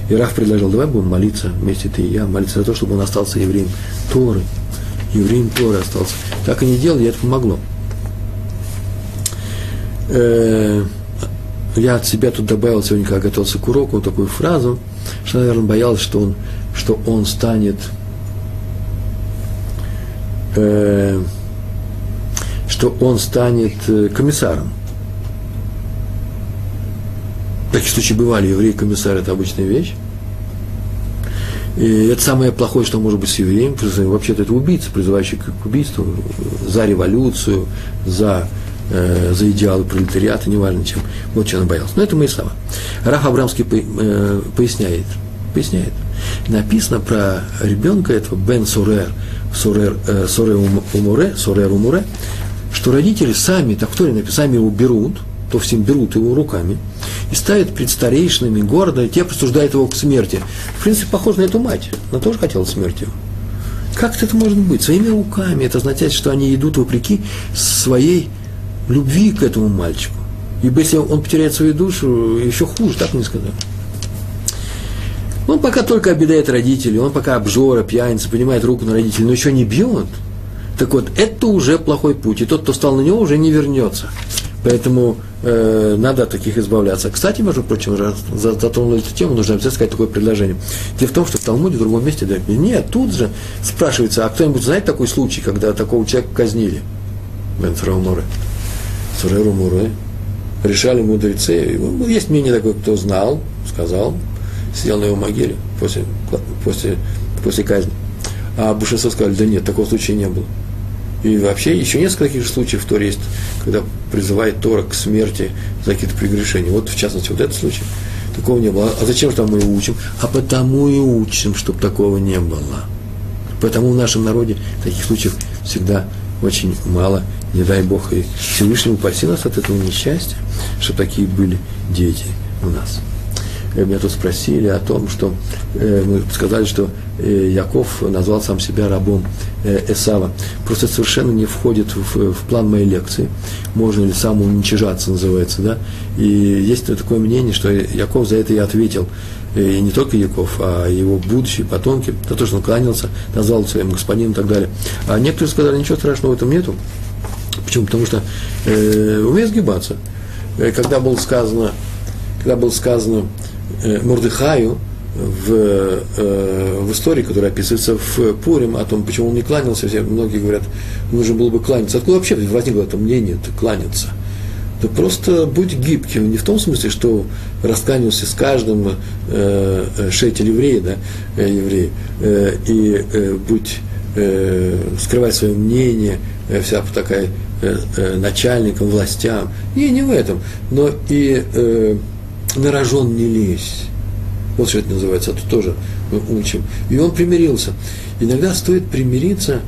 И Раф предложил, давай будем молиться вместе ты и я, молиться за то, чтобы он остался евреем Торы. Евреем Торы остался. Так и не делали, и это помогло. Э, я от себя тут добавил сегодня, когда готовился к уроку, такую фразу, что, наверное, боялся, что он, что он станет э, что он станет э, комиссаром. Такие случаи бывали, еврей-комиссар – это обычная вещь. И это самое плохое, что может быть с евреем. Вообще-то это убийца, призывающий к убийству, за революцию, за, э, за идеалы пролетариата, неважно чем. Вот чего он боялся. Но это мои слова. Раф Абрамский по, э, поясняет, поясняет. Написано про ребенка этого Бен Сурер, Сурер, э, Умуре, Сурер Умуре, что родители сами, так написано, сами его берут, то всем берут его руками – и ставит пред старейшинами города, и те присуждают его к смерти. В принципе, похоже на эту мать. Она тоже хотела смерти. Как это может быть? Своими руками. Это означает, что они идут вопреки своей любви к этому мальчику. Ибо если он потеряет свою душу, еще хуже, так не сказать. Он пока только обидает родителей, он пока обжора, пьяница, поднимает руку на родителей, но еще не бьет. Так вот, это уже плохой путь, и тот, кто стал на него, уже не вернется. Поэтому э, надо от таких избавляться. Кстати, между прочим, затронули эту тему, нужно обязательно сказать такое предложение. Дело в том, что в Талмуде в другом месте, да, нет, тут же спрашивается, а кто-нибудь знает такой случай, когда такого человека казнили? Бен Сураумуре. Сураумуре. Решали мудрецы. Есть мнение такое, кто знал, сказал, сидел на его могиле после, после, после казни. А большинство сказали, да нет, такого случая не было. И вообще еще несколько таких случаев в Торе есть, когда призывает Тора к смерти за какие-то прегрешения. Вот, в частности, вот этот случай. Такого не было. А зачем же там мы его учим? А потому и учим, чтобы такого не было. Потому в нашем народе таких случаев всегда очень мало. Не дай Бог и Всевышнему упаси нас от этого несчастья, что такие были дети у нас. Э, меня тут спросили о том, что э, мы сказали, что э, Яков назвал сам себя рабом Эсава. Просто совершенно не входит в, в план моей лекции. Можно ли самоуничижаться, называется, да? И есть такое мнение, что Яков за это и ответил. И не только Яков, а его будущие потомки, за то, что он кланялся, назвал своим господином и так далее. А некоторые сказали, ничего страшного в этом нету. Почему? Потому что э, умеет сгибаться. Когда было сказано, когда было сказано, Э, Мордыхаю в, э, в истории, которая описывается в Пурим, о том, почему он не кланялся, все, многие говорят, нужно было бы кланяться. Откуда вообще возникло это мнение, это кланяться? Да просто будь гибким, не в том смысле, что раскланялся с каждым э, э шейтель еврея, да, э, еврей, э, и э, будь, э, скрывай свое мнение, э, вся такая э, э, начальником, властям. Не, не в этом, но и э, на рожон не лезь. Вот что это называется, а тут тоже мы учим. И он примирился. Иногда стоит примириться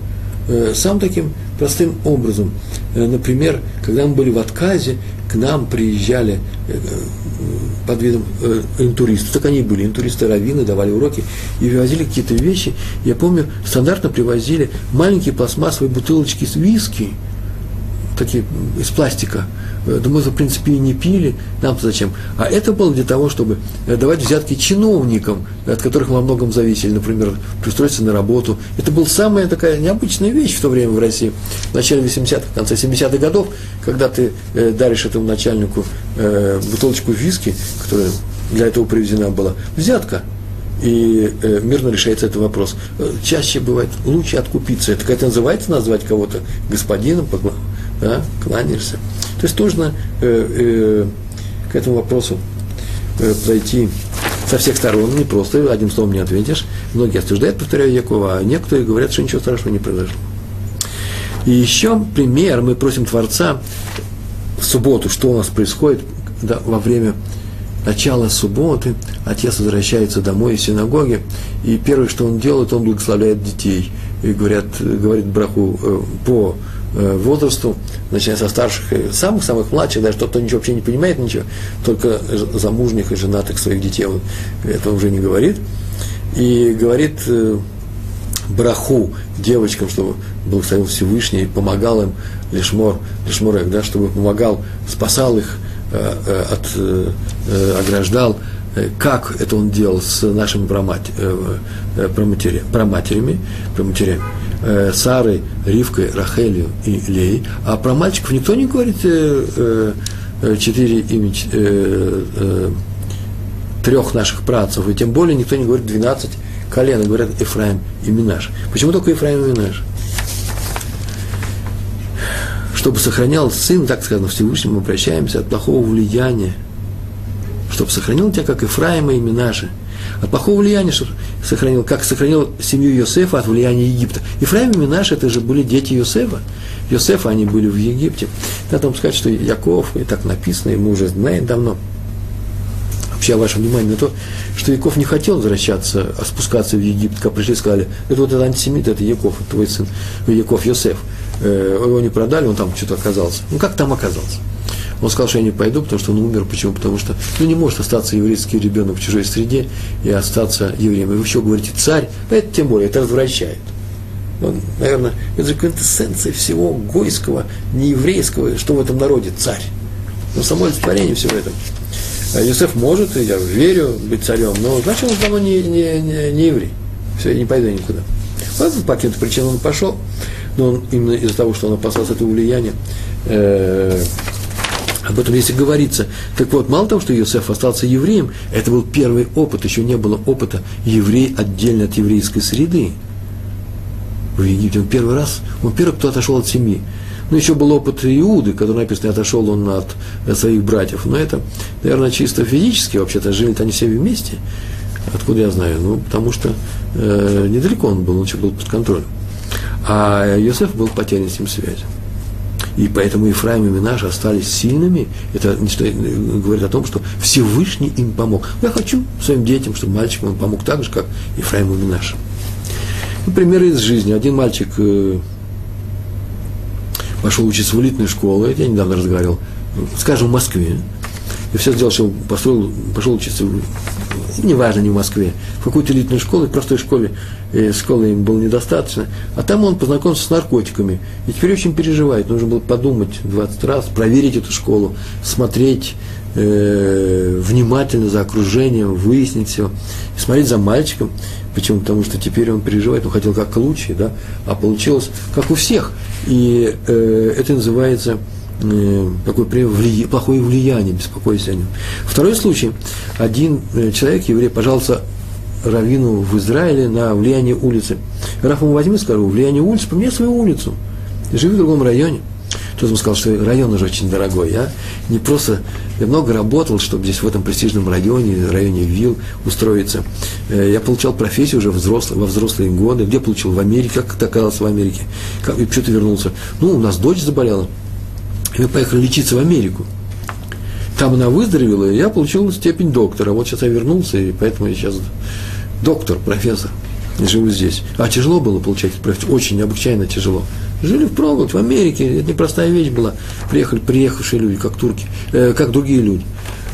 э, сам таким простым образом. Э, например, когда мы были в отказе, к нам приезжали э, под видом э, интуристов. Так они были, интуристы раввины, давали уроки и привозили какие-то вещи. Я помню, стандартно привозили маленькие пластмассовые бутылочки с виски, такие из пластика, да мы, в принципе, и не пили, нам зачем? А это было для того, чтобы э, давать взятки чиновникам, от которых во многом зависели, например, пристроиться на работу. Это была самая такая необычная вещь в то время в России, в начале 80-х, в конце 70-х годов, когда ты э, даришь этому начальнику э, бутылочку виски, которая для этого привезена была, взятка, и э, мирно решается этот вопрос. Э, чаще бывает лучше откупиться. Это как это называется, назвать кого-то господином, да, кланяешься. То есть нужно э, э, к этому вопросу э, подойти со всех сторон, не просто одним словом не ответишь. Многие осуждают, повторяю, Якова, а некоторые говорят, что ничего страшного не произошло. И еще пример, мы просим Творца в субботу, что у нас происходит да, во время начала субботы, отец возвращается домой из синагоги, и первое, что он делает, он благословляет детей. И говорят, говорит браху э, по возрасту, начиная со старших самых-самых младших, даже тот, кто ничего вообще не понимает ничего, только замужних и женатых своих детей, он этого уже не говорит. И говорит э, браху девочкам, чтобы благословил Всевышний и помогал им лишмор, лишморек, да, чтобы помогал, спасал их э, э, от, э, э ограждал, как это он делал с нашими проматерями, проматерями, проматерями э, Сарой, Ривкой, Рахелью и Лей, а про мальчиков никто не говорит э, э, четыре имени, э, э, трех наших працев, и тем более никто не говорит двенадцать колен, говорят Ефраим и Минаш. Почему только Ефраим и Минаш? чтобы сохранял сын, так сказано, Всевышнему обращаемся от плохого влияния, чтобы сохранил тебя, как Ефраима и Минаши, от плохого влияния, чтобы сохранил, как сохранил семью Йосефа от влияния Египта. Ефраим и Минаш, это же были дети Йосефа. Йосефа, они были в Египте. Надо вам сказать, что Яков, и так написано, и мы уже знаем давно, вообще ваше внимание на то, что Яков не хотел возвращаться, а спускаться в Египет, как пришли и сказали, это вот этот антисемит, это Яков, твой сын, Яков Йосеф. Э, его не продали, он там что-то оказался. Ну, как там оказался? Он сказал, что я не пойду, потому что он умер. Почему? Потому что ну, не может остаться еврейский ребенок в чужой среде и остаться евреем. И вы еще говорите царь, а это тем более, это развращает. Он, наверное, это же квинтэссенция всего гойского, нееврейского, что в этом народе царь. Но само олицетворение всего этого. А Юсеф может, и я верю, быть царем, но значит, он давно не, не, не, не еврей. Все, я не пойду никуда. Вот по каким-то причинам он пошел, но он именно из-за того, что он опасался этого влияния, э, об этом если говорится. Так вот, мало того, что Иосиф остался евреем, это был первый опыт, еще не было опыта еврей отдельно от еврейской среды. В Египте он первый раз, он первый, кто отошел от семьи. Ну, еще был опыт Иуды, который написано, отошел он от своих братьев. Но это, наверное, чисто физически, вообще-то жили-то они все вместе. Откуда я знаю? Ну, потому что э, недалеко он был, он еще был под контролем. А Иосиф был потерян с ним связь. И поэтому Ефраим и Минаш остались сильными. Это говорит о том, что Всевышний им помог. Я хочу своим детям, чтобы мальчикам он помог так же, как Ефраим и Минаш. Ну, примеры из жизни. Один мальчик э, пошел учиться в элитную школу, я недавно разговаривал, скажем, в Москве. И все сделал, что построил, пошел учиться, неважно, не в Москве, в какую-то элитную школу, в простой школе, э, школы им было недостаточно, а там он познакомился с наркотиками. И теперь очень переживает, нужно было подумать 20 раз, проверить эту школу, смотреть э, внимательно за окружением, выяснить все, и смотреть за мальчиком. Почему? Потому что теперь он переживает, он хотел как лучше, да, а получилось как у всех. И э, это называется такое влия, плохое влияние, беспокойство о нем. Второй случай. Один э, человек, еврей, пожалуйста, раввину в Израиле на влияние улицы. Раф ему возьми, скажу, влияние улицы, поменяй свою улицу. Живи в другом районе. Кто-то ему сказал, что район уже очень дорогой. Я не просто, я много работал, чтобы здесь в этом престижном районе, районе Вилл устроиться. Э, я получал профессию уже взрослый, во взрослые годы. Где получил? В Америке. Как это оказалось в Америке? Как, и почему ты вернулся? Ну, у нас дочь заболела. И мы поехали лечиться в Америку. Там она выздоровела, и я получил степень доктора. Вот сейчас я вернулся, и поэтому я сейчас доктор, профессор. И живу здесь. А тяжело было получать профессию? Очень, необычайно тяжело. Жили в впроголодь, в Америке, это непростая вещь была. Приехали, приехавшие люди, как турки, э, как другие люди.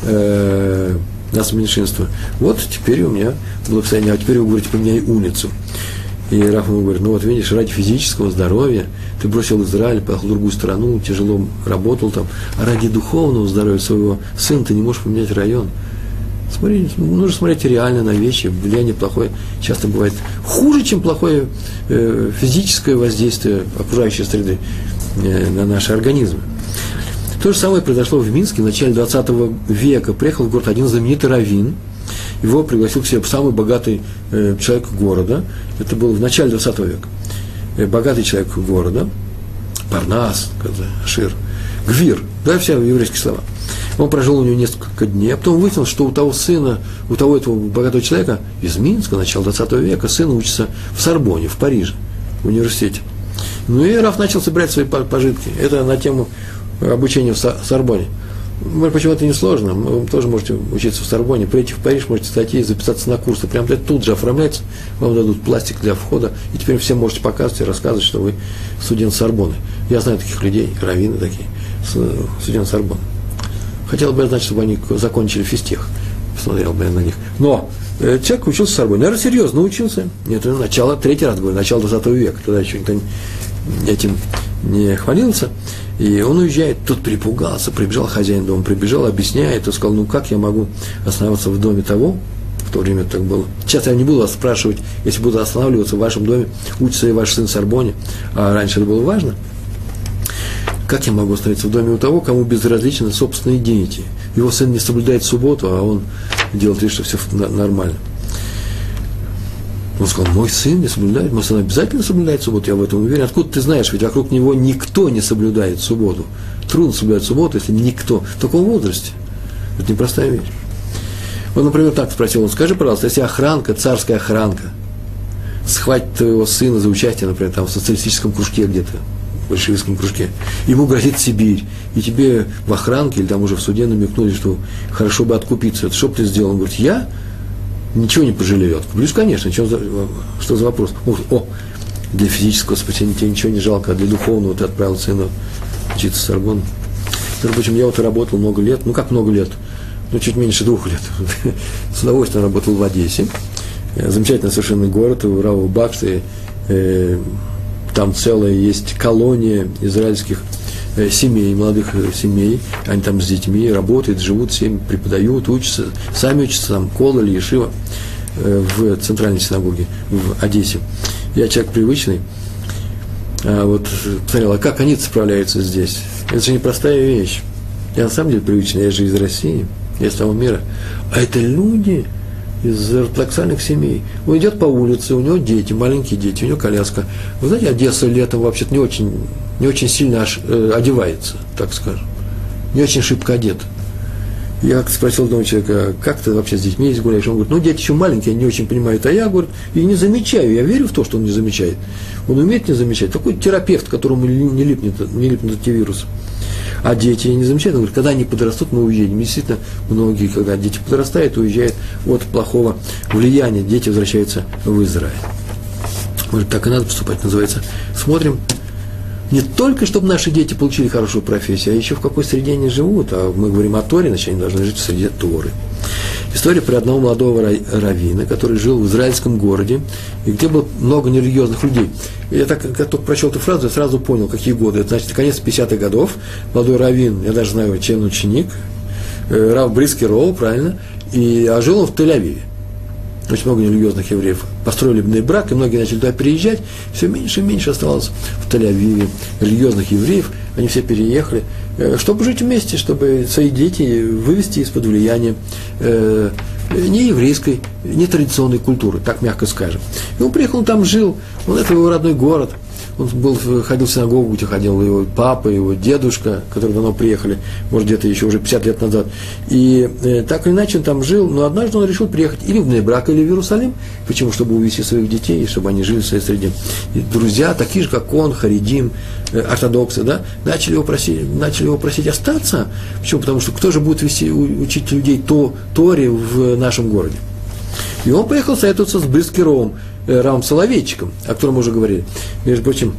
Э, нас меньшинство. Вот теперь у меня благословение, а теперь вы говорите, поменяй улицу. И Раф ему говорит, ну вот видишь, ради физического здоровья ты бросил Израиль, поехал в другую страну, тяжело работал там, а ради духовного здоровья своего сына ты не можешь поменять район. Смотри, нужно смотреть реально на вещи. Влияние плохое часто бывает хуже, чем плохое э, физическое воздействие окружающей среды э, на наши организмы. То же самое произошло в Минске в начале 20 века. Приехал в город один знаменитый раввин. Его пригласил к себе самый богатый э, человек города. Это был в начале 20 века. Э, богатый человек города. Парнас, Шир, Гвир. Да, все еврейские слова. Он прожил у него несколько дней, а потом выяснилось, что у того сына, у того этого богатого человека из Минска, начала 20 века, сын учится в Сорбоне, в Париже, в университете. Ну и Раф начал собирать свои пожитки. Это на тему обучения в Сорбоне. Почему это несложно? Вы тоже можете учиться в Сорбоне, прийти в Париж, можете статьи и записаться на курсы. Прямо тут же оформляется, вам дадут пластик для входа, и теперь все можете показывать и рассказывать, что вы студент Сорбоны. Я знаю таких людей, раввины такие, студент Сорбоны. Хотел бы я знать, чтобы они закончили физтех. Посмотрел бы я на них. Но э, человек учился с собой. Наверное, серьезно учился. Это начало, третий раз говорю, начало 20 века. Тогда еще никто этим не хвалился. И он уезжает, тут припугался, прибежал хозяин дома, прибежал, объясняет, и сказал, ну как я могу оставаться в доме того, в то время так было. Сейчас я не буду вас спрашивать, если буду останавливаться в вашем доме, учится ли ваш сын Сорбоне, а раньше это было важно – как я могу остановиться в доме у того, кому безразличны собственные дети? Его сын не соблюдает субботу, а он делает вид, что все нормально. Он сказал, мой сын не соблюдает, мой сын обязательно соблюдает субботу, я в этом уверен. Откуда ты знаешь, ведь вокруг него никто не соблюдает субботу. Трудно соблюдать субботу, если никто. В таком возрасте. Это непростая вещь. Вот, например, так спросил он, скажи, пожалуйста, если охранка, царская охранка, схватит твоего сына за участие, например, там, в социалистическом кружке где-то, в большевистском кружке, ему грозит Сибирь, и тебе в охранке или там уже в суде намекнули, что хорошо бы откупиться, что бы ты сделал? Он говорит, я ничего не пожалею, откуплюсь, конечно, что за, что за вопрос? О, для физического спасения тебе ничего не жалко, а для духовного ты отправил сына учиться в Сорбон. Между я вот работал много лет, ну как много лет, ну чуть меньше двух лет, с удовольствием работал в Одессе, замечательный совершенно город, в Рау Баксе, э, там целая есть колония израильских э, семей, молодых э, семей, они там с детьми работают, живут, всем преподают, учатся, сами учатся, там, Кола или Ешива э, в центральной синагоге в Одессе. Я человек привычный, а вот посмотрел, а как они справляются здесь? Это же непростая вещь. Я на самом деле привычный, я же из России, я из того мира. А это люди, из ортодоксальных семей. Он идет по улице, у него дети, маленькие дети, у него коляска. Вы знаете, Одесса летом вообще-то не очень, не очень сильно аж, э, одевается, так скажем. Не очень шибко одет. Я спросил одного человека, как ты вообще с детьми гуляешь? Он говорит, ну, дети еще маленькие, они не очень понимают. А я, говорю, и не замечаю, я верю в то, что он не замечает. Он умеет не замечать. Такой терапевт, которому не липнет, не липнет эти вирусы. А дети не замечают, он говорит, когда они подрастут, мы уедем. Действительно, многие, когда дети подрастают, уезжают от плохого влияния, дети возвращаются в Израиль. Может, так и надо поступать, называется. Смотрим не только, чтобы наши дети получили хорошую профессию, а еще в какой среде они живут. А мы говорим о Торе, значит, они должны жить в среде Торы. История про одного молодого раввина, который жил в израильском городе, и где было много нерелигиозных людей. Я так, как только прочел эту фразу, я сразу понял, какие годы. Это значит, конец 50-х годов. Молодой раввин, я даже знаю, чем ученик, э, Рав Бриски Роу, правильно, и, а жил он в Тель-Авиве. Очень много нерелигиозных евреев построили брак, и многие начали туда переезжать. Все меньше и меньше оставалось в Тель-Авиве религиозных евреев. Они все переехали. Э, чтобы жить вместе, чтобы свои дети вывести из-под влияния э, не еврейской, не традиционной культуры, так мягко скажем. И он приехал, он там жил, он это его родной город – он был, ходил в синагогу, где ходил его папа, его дедушка, которые давно приехали, может, где-то еще уже 50 лет назад. И э, так или иначе он там жил, но однажды он решил приехать или в Нейбрак, или в Иерусалим. Почему? Чтобы увезти своих детей, чтобы они жили в своей среде. И друзья, такие же, как он, Харидим, э, ортодоксы, да, начали его просить, начали его просить остаться. Почему? Потому что кто же будет вести, учить людей то, Торе в нашем городе? И он поехал советоваться с Брискеровым, Э, Равом Соловейчиком, о котором мы уже говорили. Между прочим,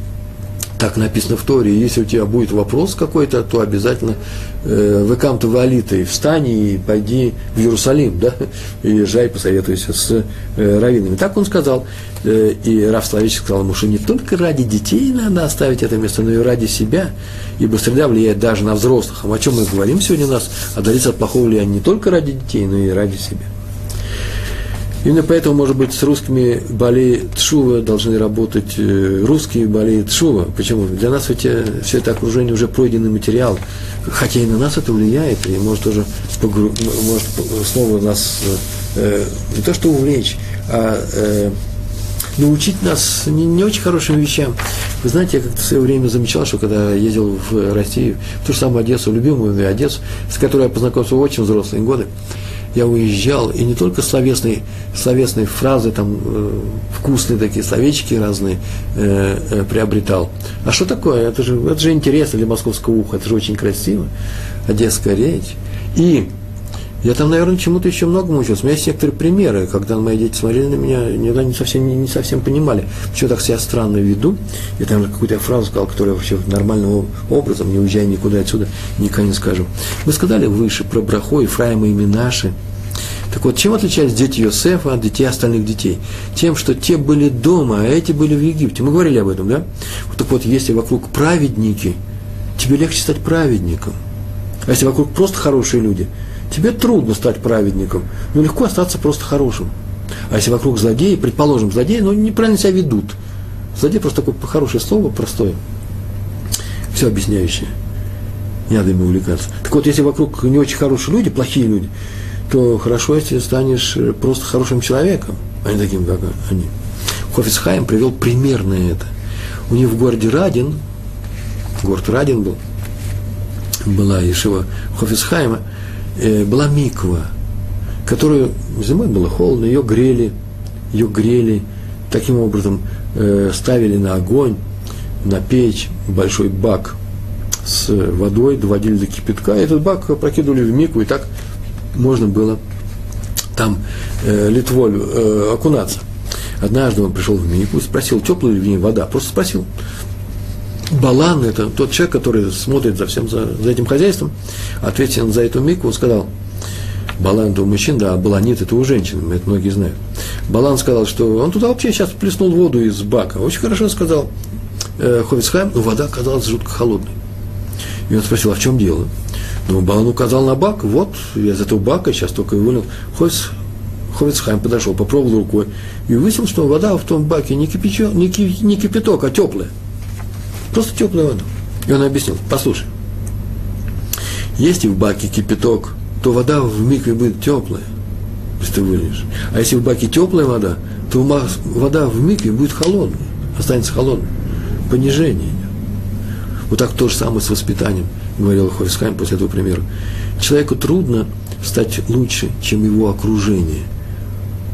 так написано в Торе, если у тебя будет вопрос какой-то, то обязательно э, выкам то валитой, встань и пойди в Иерусалим, да, и езжай, посоветуйся с э, раввинами. Так он сказал, э, и Рав Соловейчик сказал ему, что не только ради детей надо оставить это место, но и ради себя, ибо среда влияет даже на взрослых. А о чем мы говорим сегодня у нас? Отдалиться от плохого влияния не только ради детей, но и ради себя. Именно поэтому, может быть, с русскими болей Тшува должны работать э, русские болей Тшува. Почему? Для нас эти, все это окружение уже пройденный материал. Хотя и на нас это влияет, и может тоже погру... может снова нас э, не то что увлечь, а э, научить нас не, не очень хорошим вещам. Вы знаете, я как-то в свое время замечал, что когда ездил в Россию, в ту же самую Одессу, любимую Одессу, с которой я познакомился в очень взрослые годы, я уезжал, и не только словесные, словесные фразы, там, э, вкусные такие словечки разные э, э, приобретал. А что такое? Это же, это же интересно для московского уха, это же очень красиво, одесская речь. И я там, наверное, чему-то еще многому учился. У меня есть некоторые примеры, когда мои дети смотрели на меня, иногда не совсем, не, не совсем понимали, почему так себя странно веду. Я там какую-то фразу сказал, которую вообще нормальным образом, не уезжая никуда отсюда, никогда не скажу. Мы сказали выше про Брахо, Ефраима и Минаши. Так вот, чем отличались дети Йосефа от детей остальных детей? Тем, что те были дома, а эти были в Египте. Мы говорили об этом, да? Вот так вот, если вокруг праведники, тебе легче стать праведником. А если вокруг просто хорошие люди – тебе трудно стать праведником, но легко остаться просто хорошим. А если вокруг злодеи, предположим, злодеи, но неправильно себя ведут. Злодей просто такое хорошее слово, простое, все объясняющее. Не надо ему увлекаться. Так вот, если вокруг не очень хорошие люди, плохие люди, то хорошо, если станешь просто хорошим человеком, а не таким, как они. Хофицхайм привел примерно это. У них в городе Радин, город Радин был, была Ешива Хофицхайма, э, была миква, которую зимой было холодно, ее грели, ее грели, таким образом э, ставили на огонь, на печь большой бак с водой, доводили до кипятка, и этот бак прокидывали в мику, и так можно было там э, Литволь э, окунаться. Однажды он пришел в Мику, спросил, теплая ли в ней вода, просто спросил. Балан – это тот человек, который смотрит за всем, за, за этим хозяйством, ответил за эту Мику, он сказал, Балан – это у мужчин, да, а Баланит – это у женщин, это многие знают. Балан сказал, что он туда вообще сейчас плеснул воду из бака. Очень хорошо сказал э, Ховицхайм, но вода оказалась жутко холодной. И он спросил, а в чем дело? Ну, Балан указал на бак, вот, я из этого бака сейчас только вылил. Ховиц, Ховицхайм подошел, попробовал рукой и выяснил, что вода в том баке не, кипячо, не, ки, не кипяток, а теплая. Просто теплая вода. И он объяснил, послушай, если в баке кипяток, то вода в микве будет теплая, если ты выльешь. А если в баке теплая вода, то вода в микве будет холодной, останется холодной. Понижение. Вот так то же самое с воспитанием, говорил Хорисхайм после этого примера. Человеку трудно стать лучше, чем его окружение.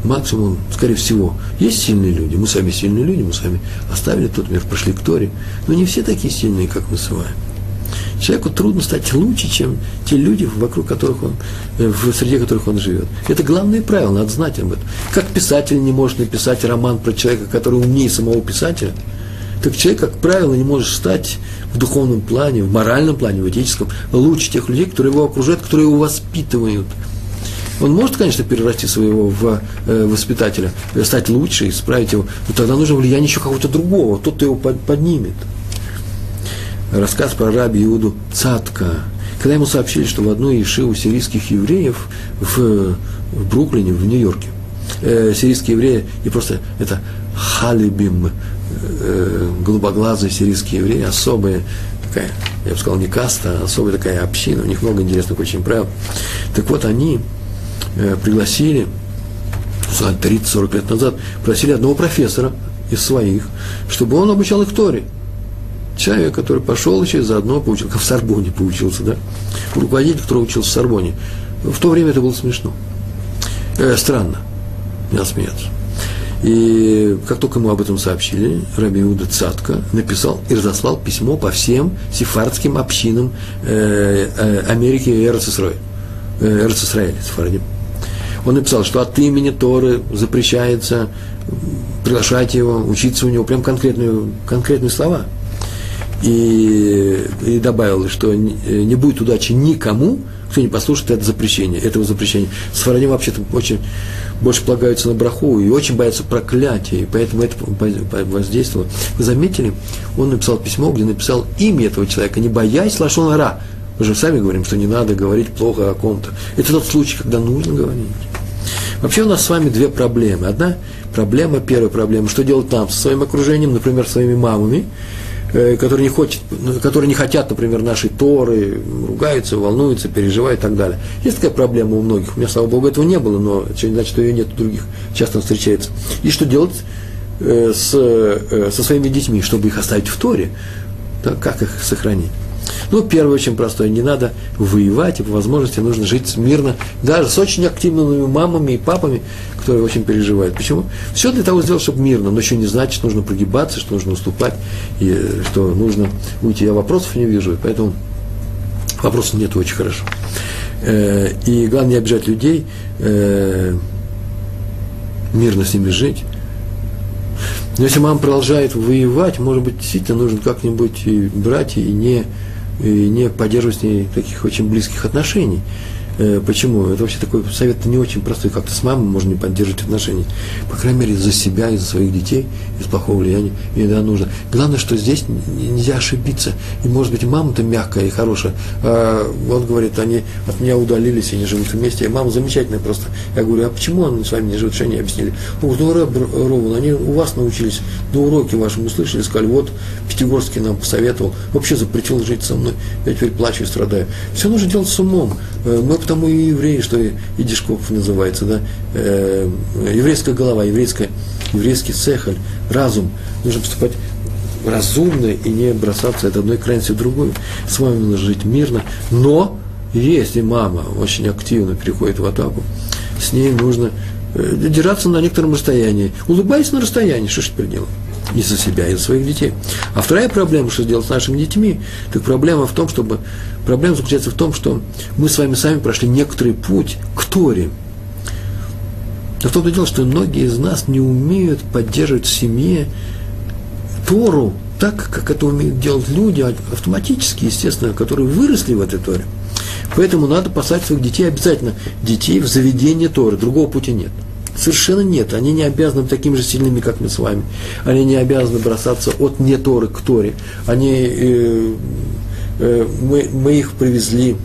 Максимум, скорее всего, есть сильные люди, мы сами сильные люди, мы сами оставили тот мир, пошли к Торе, но не все такие сильные, как мы с вами. Человеку трудно стать лучше, чем те люди, вокруг которых он, э, в среде которых он живет. Это главное правило, надо знать об этом. Как писатель не может написать роман про человека, который умнее самого писателя, так человек, как правило, не может стать в духовном плане, в моральном плане, в этическом, лучше тех людей, которые его окружают, которые его воспитывают. Он может, конечно, перерасти своего в э, воспитателя, стать лучше, исправить его, но тогда нужно влияние еще какого-то другого, тот, кто его под, поднимет. Рассказ про раби Иуду Цатка. Когда ему сообщили, что в одной из шиву сирийских евреев в, в Бруклине, в Нью-Йорке, э, сирийские евреи, и просто это халибим, э, голубоглазые сирийские евреи, особая такая, я бы сказал, не каста, а особая такая община, у них много интересных очень правил. Так вот, они э, пригласили, 30-40 лет назад, просили одного профессора из своих, чтобы он обучал их Торе. Человек, который пошел еще и заодно поучил, в Сорбоне поучился, да? Руководитель, который учился в Сорбоне. В то время это было смешно. Э, странно. Не смеяться. И как только ему об этом сообщили, Раби Иуда Цатка написал и разослал письмо по всем сефардским общинам э, э, Америки и Эрцисраиля, э, Сефардим. Он написал, что от имени Торы запрещается приглашать его, учиться у него, прям конкретные, конкретные слова. И, и добавил, что не, будет удачи никому, кто не послушает это запрещение, этого запрещения. Сфарадим вообще-то очень больше полагаются на браху и очень боятся проклятия, и поэтому это воздействовало. Вы заметили, он написал письмо, где написал имя этого человека, не боясь лошонара. Мы же сами говорим, что не надо говорить плохо о ком-то. Это тот случай, когда нужно говорить. Вообще у нас с вами две проблемы. Одна проблема, первая проблема, что делать нам со своим окружением, например, своими мамами, Э, которые не, хочет, которые не хотят, например, нашей Торы, ругаются, волнуются, переживают и так далее. Есть такая проблема у многих. У меня, слава Богу, этого не было, но это не значит, что ее нет у других. Часто встречается. И что делать э, с, э, со своими детьми, чтобы их оставить в Торе? Как их сохранить? Ну, первое, очень простое, не надо воевать, и по возможности нужно жить мирно, даже с очень активными мамами и папами, которые очень переживают. Почему? Все для того сделать, чтобы мирно, но еще не значит, что нужно прогибаться, что нужно уступать, и э, что нужно уйти. Я вопросов не вижу, поэтому вопросов нет очень хорошо. Э, и главное не обижать людей, э, мирно с ними жить. Но если мама продолжает воевать, может быть, действительно нужно как-нибудь брать и не и не поддерживать с ней таких очень близких отношений. Э, почему? Это вообще такой совет не очень простой. Как-то с мамой можно не поддерживать отношения. По крайней мере, за себя и за своих детей, из плохого влияния иногда нужно. Главное, что здесь нельзя ошибиться. И, может быть, мама-то мягкая и хорошая. А он говорит, они от меня удалились, они живут вместе. И мама замечательная просто. Я говорю, а почему они с вами не живут? Что они объяснили? Говорит, ну, Рован, они у вас научились, на уроке вашем услышали, сказали, вот, Пятигорский нам посоветовал, вообще запретил жить со мной. Я теперь плачу и страдаю. Все нужно делать с умом. Э, мы потому и евреи, что и Дишков называется, да, э, еврейская голова, еврейская, еврейский цехаль, разум. Нужно поступать разумно и не бросаться от одной крайности в другую. С вами нужно жить мирно, но если мама очень активно переходит в атаку, с ней нужно э, держаться на некотором расстоянии. Улыбайся на расстоянии, что ж теперь делать? И за себя, и за своих детей. А вторая проблема, что делать с нашими детьми, так проблема в том, чтобы... Проблема заключается в том, что мы с вами сами прошли некоторый путь к Торе. Но в том-то дело, что многие из нас не умеют поддерживать в семье Тору так, как это умеют делать люди, автоматически, естественно, которые выросли в этой Торе. Поэтому надо послать своих детей обязательно, детей в заведение Торы, другого пути нет. Совершенно нет. Они не обязаны такими же сильными, как мы с вами. Они не обязаны бросаться от не Торы к Торе. Они, э, э, мы, мы их привезли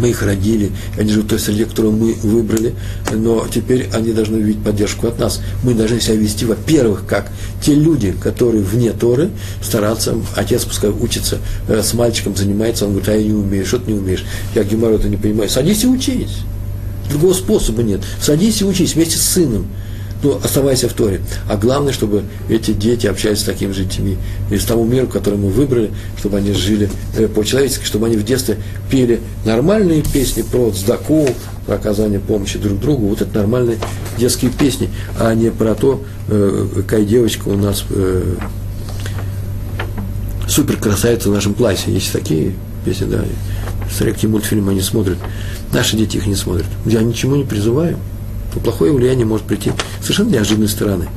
мы их родили, они живут в той среде, которую мы выбрали, но теперь они должны увидеть поддержку от нас. Мы должны себя вести, во-первых, как те люди, которые вне Торы, стараться, отец пускай учится, э, с мальчиком занимается, он говорит, а я не умею, что ты не умеешь, я геморрой это не понимаю, садись и учись. Другого способа нет. Садись и учись вместе с сыном ну, оставайся в Торе. А главное, чтобы эти дети общались с такими же детьми из того мира, который мы выбрали, чтобы они жили э, по-человечески, чтобы они в детстве пели нормальные песни про цдаку, про оказание помощи друг другу, вот это нормальные детские песни, а не про то, э, какая девочка у нас э, супер красавица в нашем платье. Есть такие песни, да, смотря мультфильмы они смотрят. Наши дети их не смотрят. Я ничему не призываю то плохое влияние может прийти совершенно неожиданной стороны.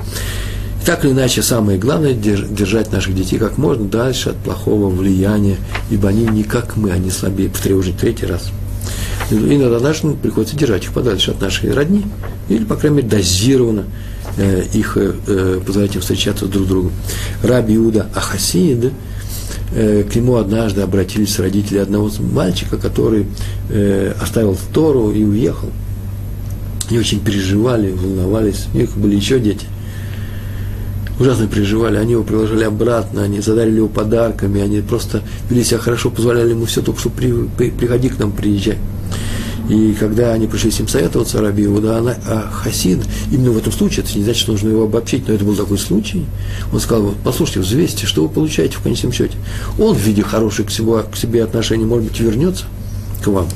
Так или иначе, самое главное – держать наших детей как можно дальше от плохого влияния, ибо они не как мы, они слабее. Повторяю уже третий раз. И иногда нашим приходится держать их подальше от нашей родни, или, по крайней мере, дозированно э, их э, э позволять им встречаться друг с другом. Раби Иуда Ахасид, э, к нему однажды обратились родители одного мальчика, который э, оставил Тору и уехал – они очень переживали, волновались. У них были еще дети. Ужасно переживали. Они его приложили обратно, они задарили его подарками, они просто вели себя хорошо, позволяли ему все, только что при, при, приходи к нам, приезжай. И когда они пришли с ним советоваться, Раби Иуда а Хасид, именно в этом случае, это не значит, что нужно его обобщить, но это был такой случай, он сказал, послушайте, взвесьте, что вы получаете в конечном счете. Он в виде хороших к себе, к себе отношений, может быть, вернется к вам,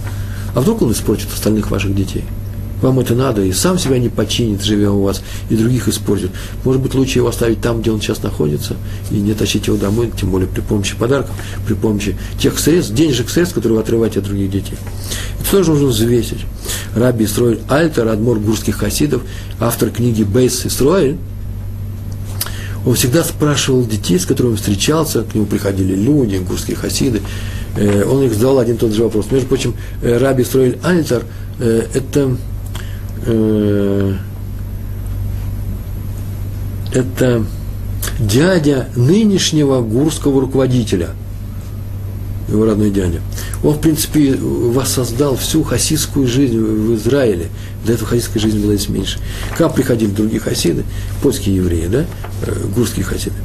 а вдруг он испортит остальных ваших детей – вам это надо, и сам себя не починит, живя у вас, и других использует. Может быть, лучше его оставить там, где он сейчас находится, и не тащить его домой, тем более при помощи подарков, при помощи тех средств, денежных средств, которые вы отрываете от других детей. Это тоже нужно взвесить. Раби Исроэль Альтер, адмор гурских хасидов, автор книги Бейс Исроэль, он всегда спрашивал детей, с которыми встречался, к нему приходили люди, гурские хасиды, э, он их задал один и тот же вопрос. Между прочим, э, Раби Исроэль Альтер э, – это э, это дядя нынешнего гурского руководителя, его родной дядя. Он, в принципе, воссоздал всю хасидскую жизнь в Израиле. До этого хасидская жизнь была здесь меньше. Как приходили другие хасиды, польские евреи, да, э, гурские хасиды,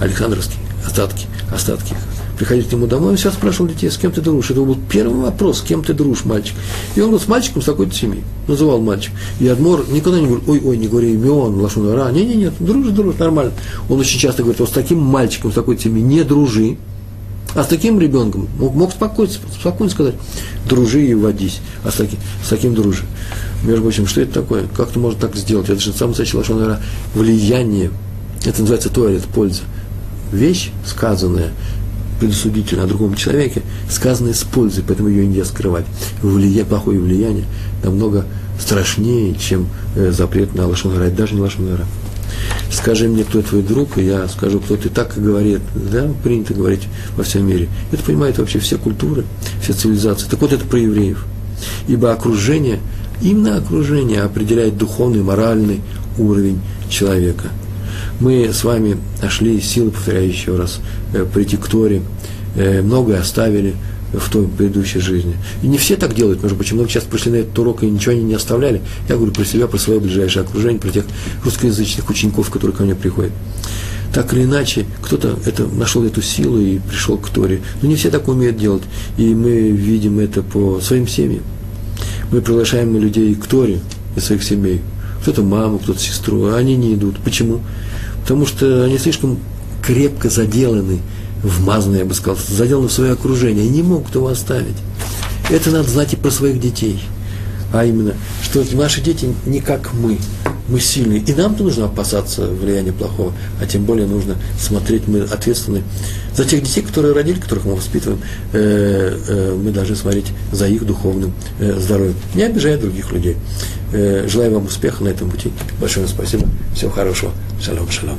Александровские, остатки, остатки приходить к нему домой, он сейчас спрашивал детей, с кем ты дружишь. Это был первый вопрос, с кем ты дружишь, мальчик. И он был с мальчиком с такой-то семьи, называл мальчик. И Адмор никогда не говорит, ой, ой, не говори имен, лошонара. Не, не, нет, дружишь, дружишь, нормально. Он очень часто говорит, вот с таким мальчиком, с такой-то семьи не дружи. А с таким ребенком мог, мог спокойно, спокойно сказать, дружи и водись, а с таким, с таким дружи. Между прочим, что это такое? Как ты можешь так сделать? Это же самое настоящее лошонара влияние. Это называется туалет, польза. Вещь, сказанная, предусудительно о другом человеке, сказанное с пользой, поэтому ее нельзя скрывать. Влия, плохое влияние намного страшнее, чем э, запрет на лошонара, даже не лошонара. Скажи мне, кто твой друг, и я скажу, кто ты так говорит. Да, принято говорить во всем мире. Это понимают вообще все культуры, все цивилизации. Так вот, это про евреев. Ибо окружение, именно окружение определяет духовный, моральный уровень человека – мы с вами нашли силы, повторяю еще раз, э, прийти к Торе, э, многое оставили в той предыдущей жизни. И не все так делают, между прочим, много часто пришли на этот урок и ничего они не оставляли. Я говорю про себя, про свое ближайшее окружение, про тех русскоязычных учеников, которые ко мне приходят. Так или иначе, кто-то это, нашел эту силу и пришел к Торе. Но не все так умеют делать. И мы видим это по своим семьям. Мы приглашаем людей к Торе из своих семей. Кто-то маму, кто-то сестру, а они не идут. Почему? Потому что они слишком крепко заделаны, вмазаны, я бы сказал, заделаны в свое окружение, не могут его оставить. Это надо знать и про своих детей. А именно, что наши дети не как мы, мы сильные. И нам-то нужно опасаться влияния плохого, а тем более нужно смотреть, мы ответственны за тех детей, которые родили, которых мы воспитываем, э, э, мы должны смотреть за их духовным э, здоровьем, не обижая других людей. Желаю вам успеха на этом пути. Большое спасибо. Всего хорошего. Шалом, шалом.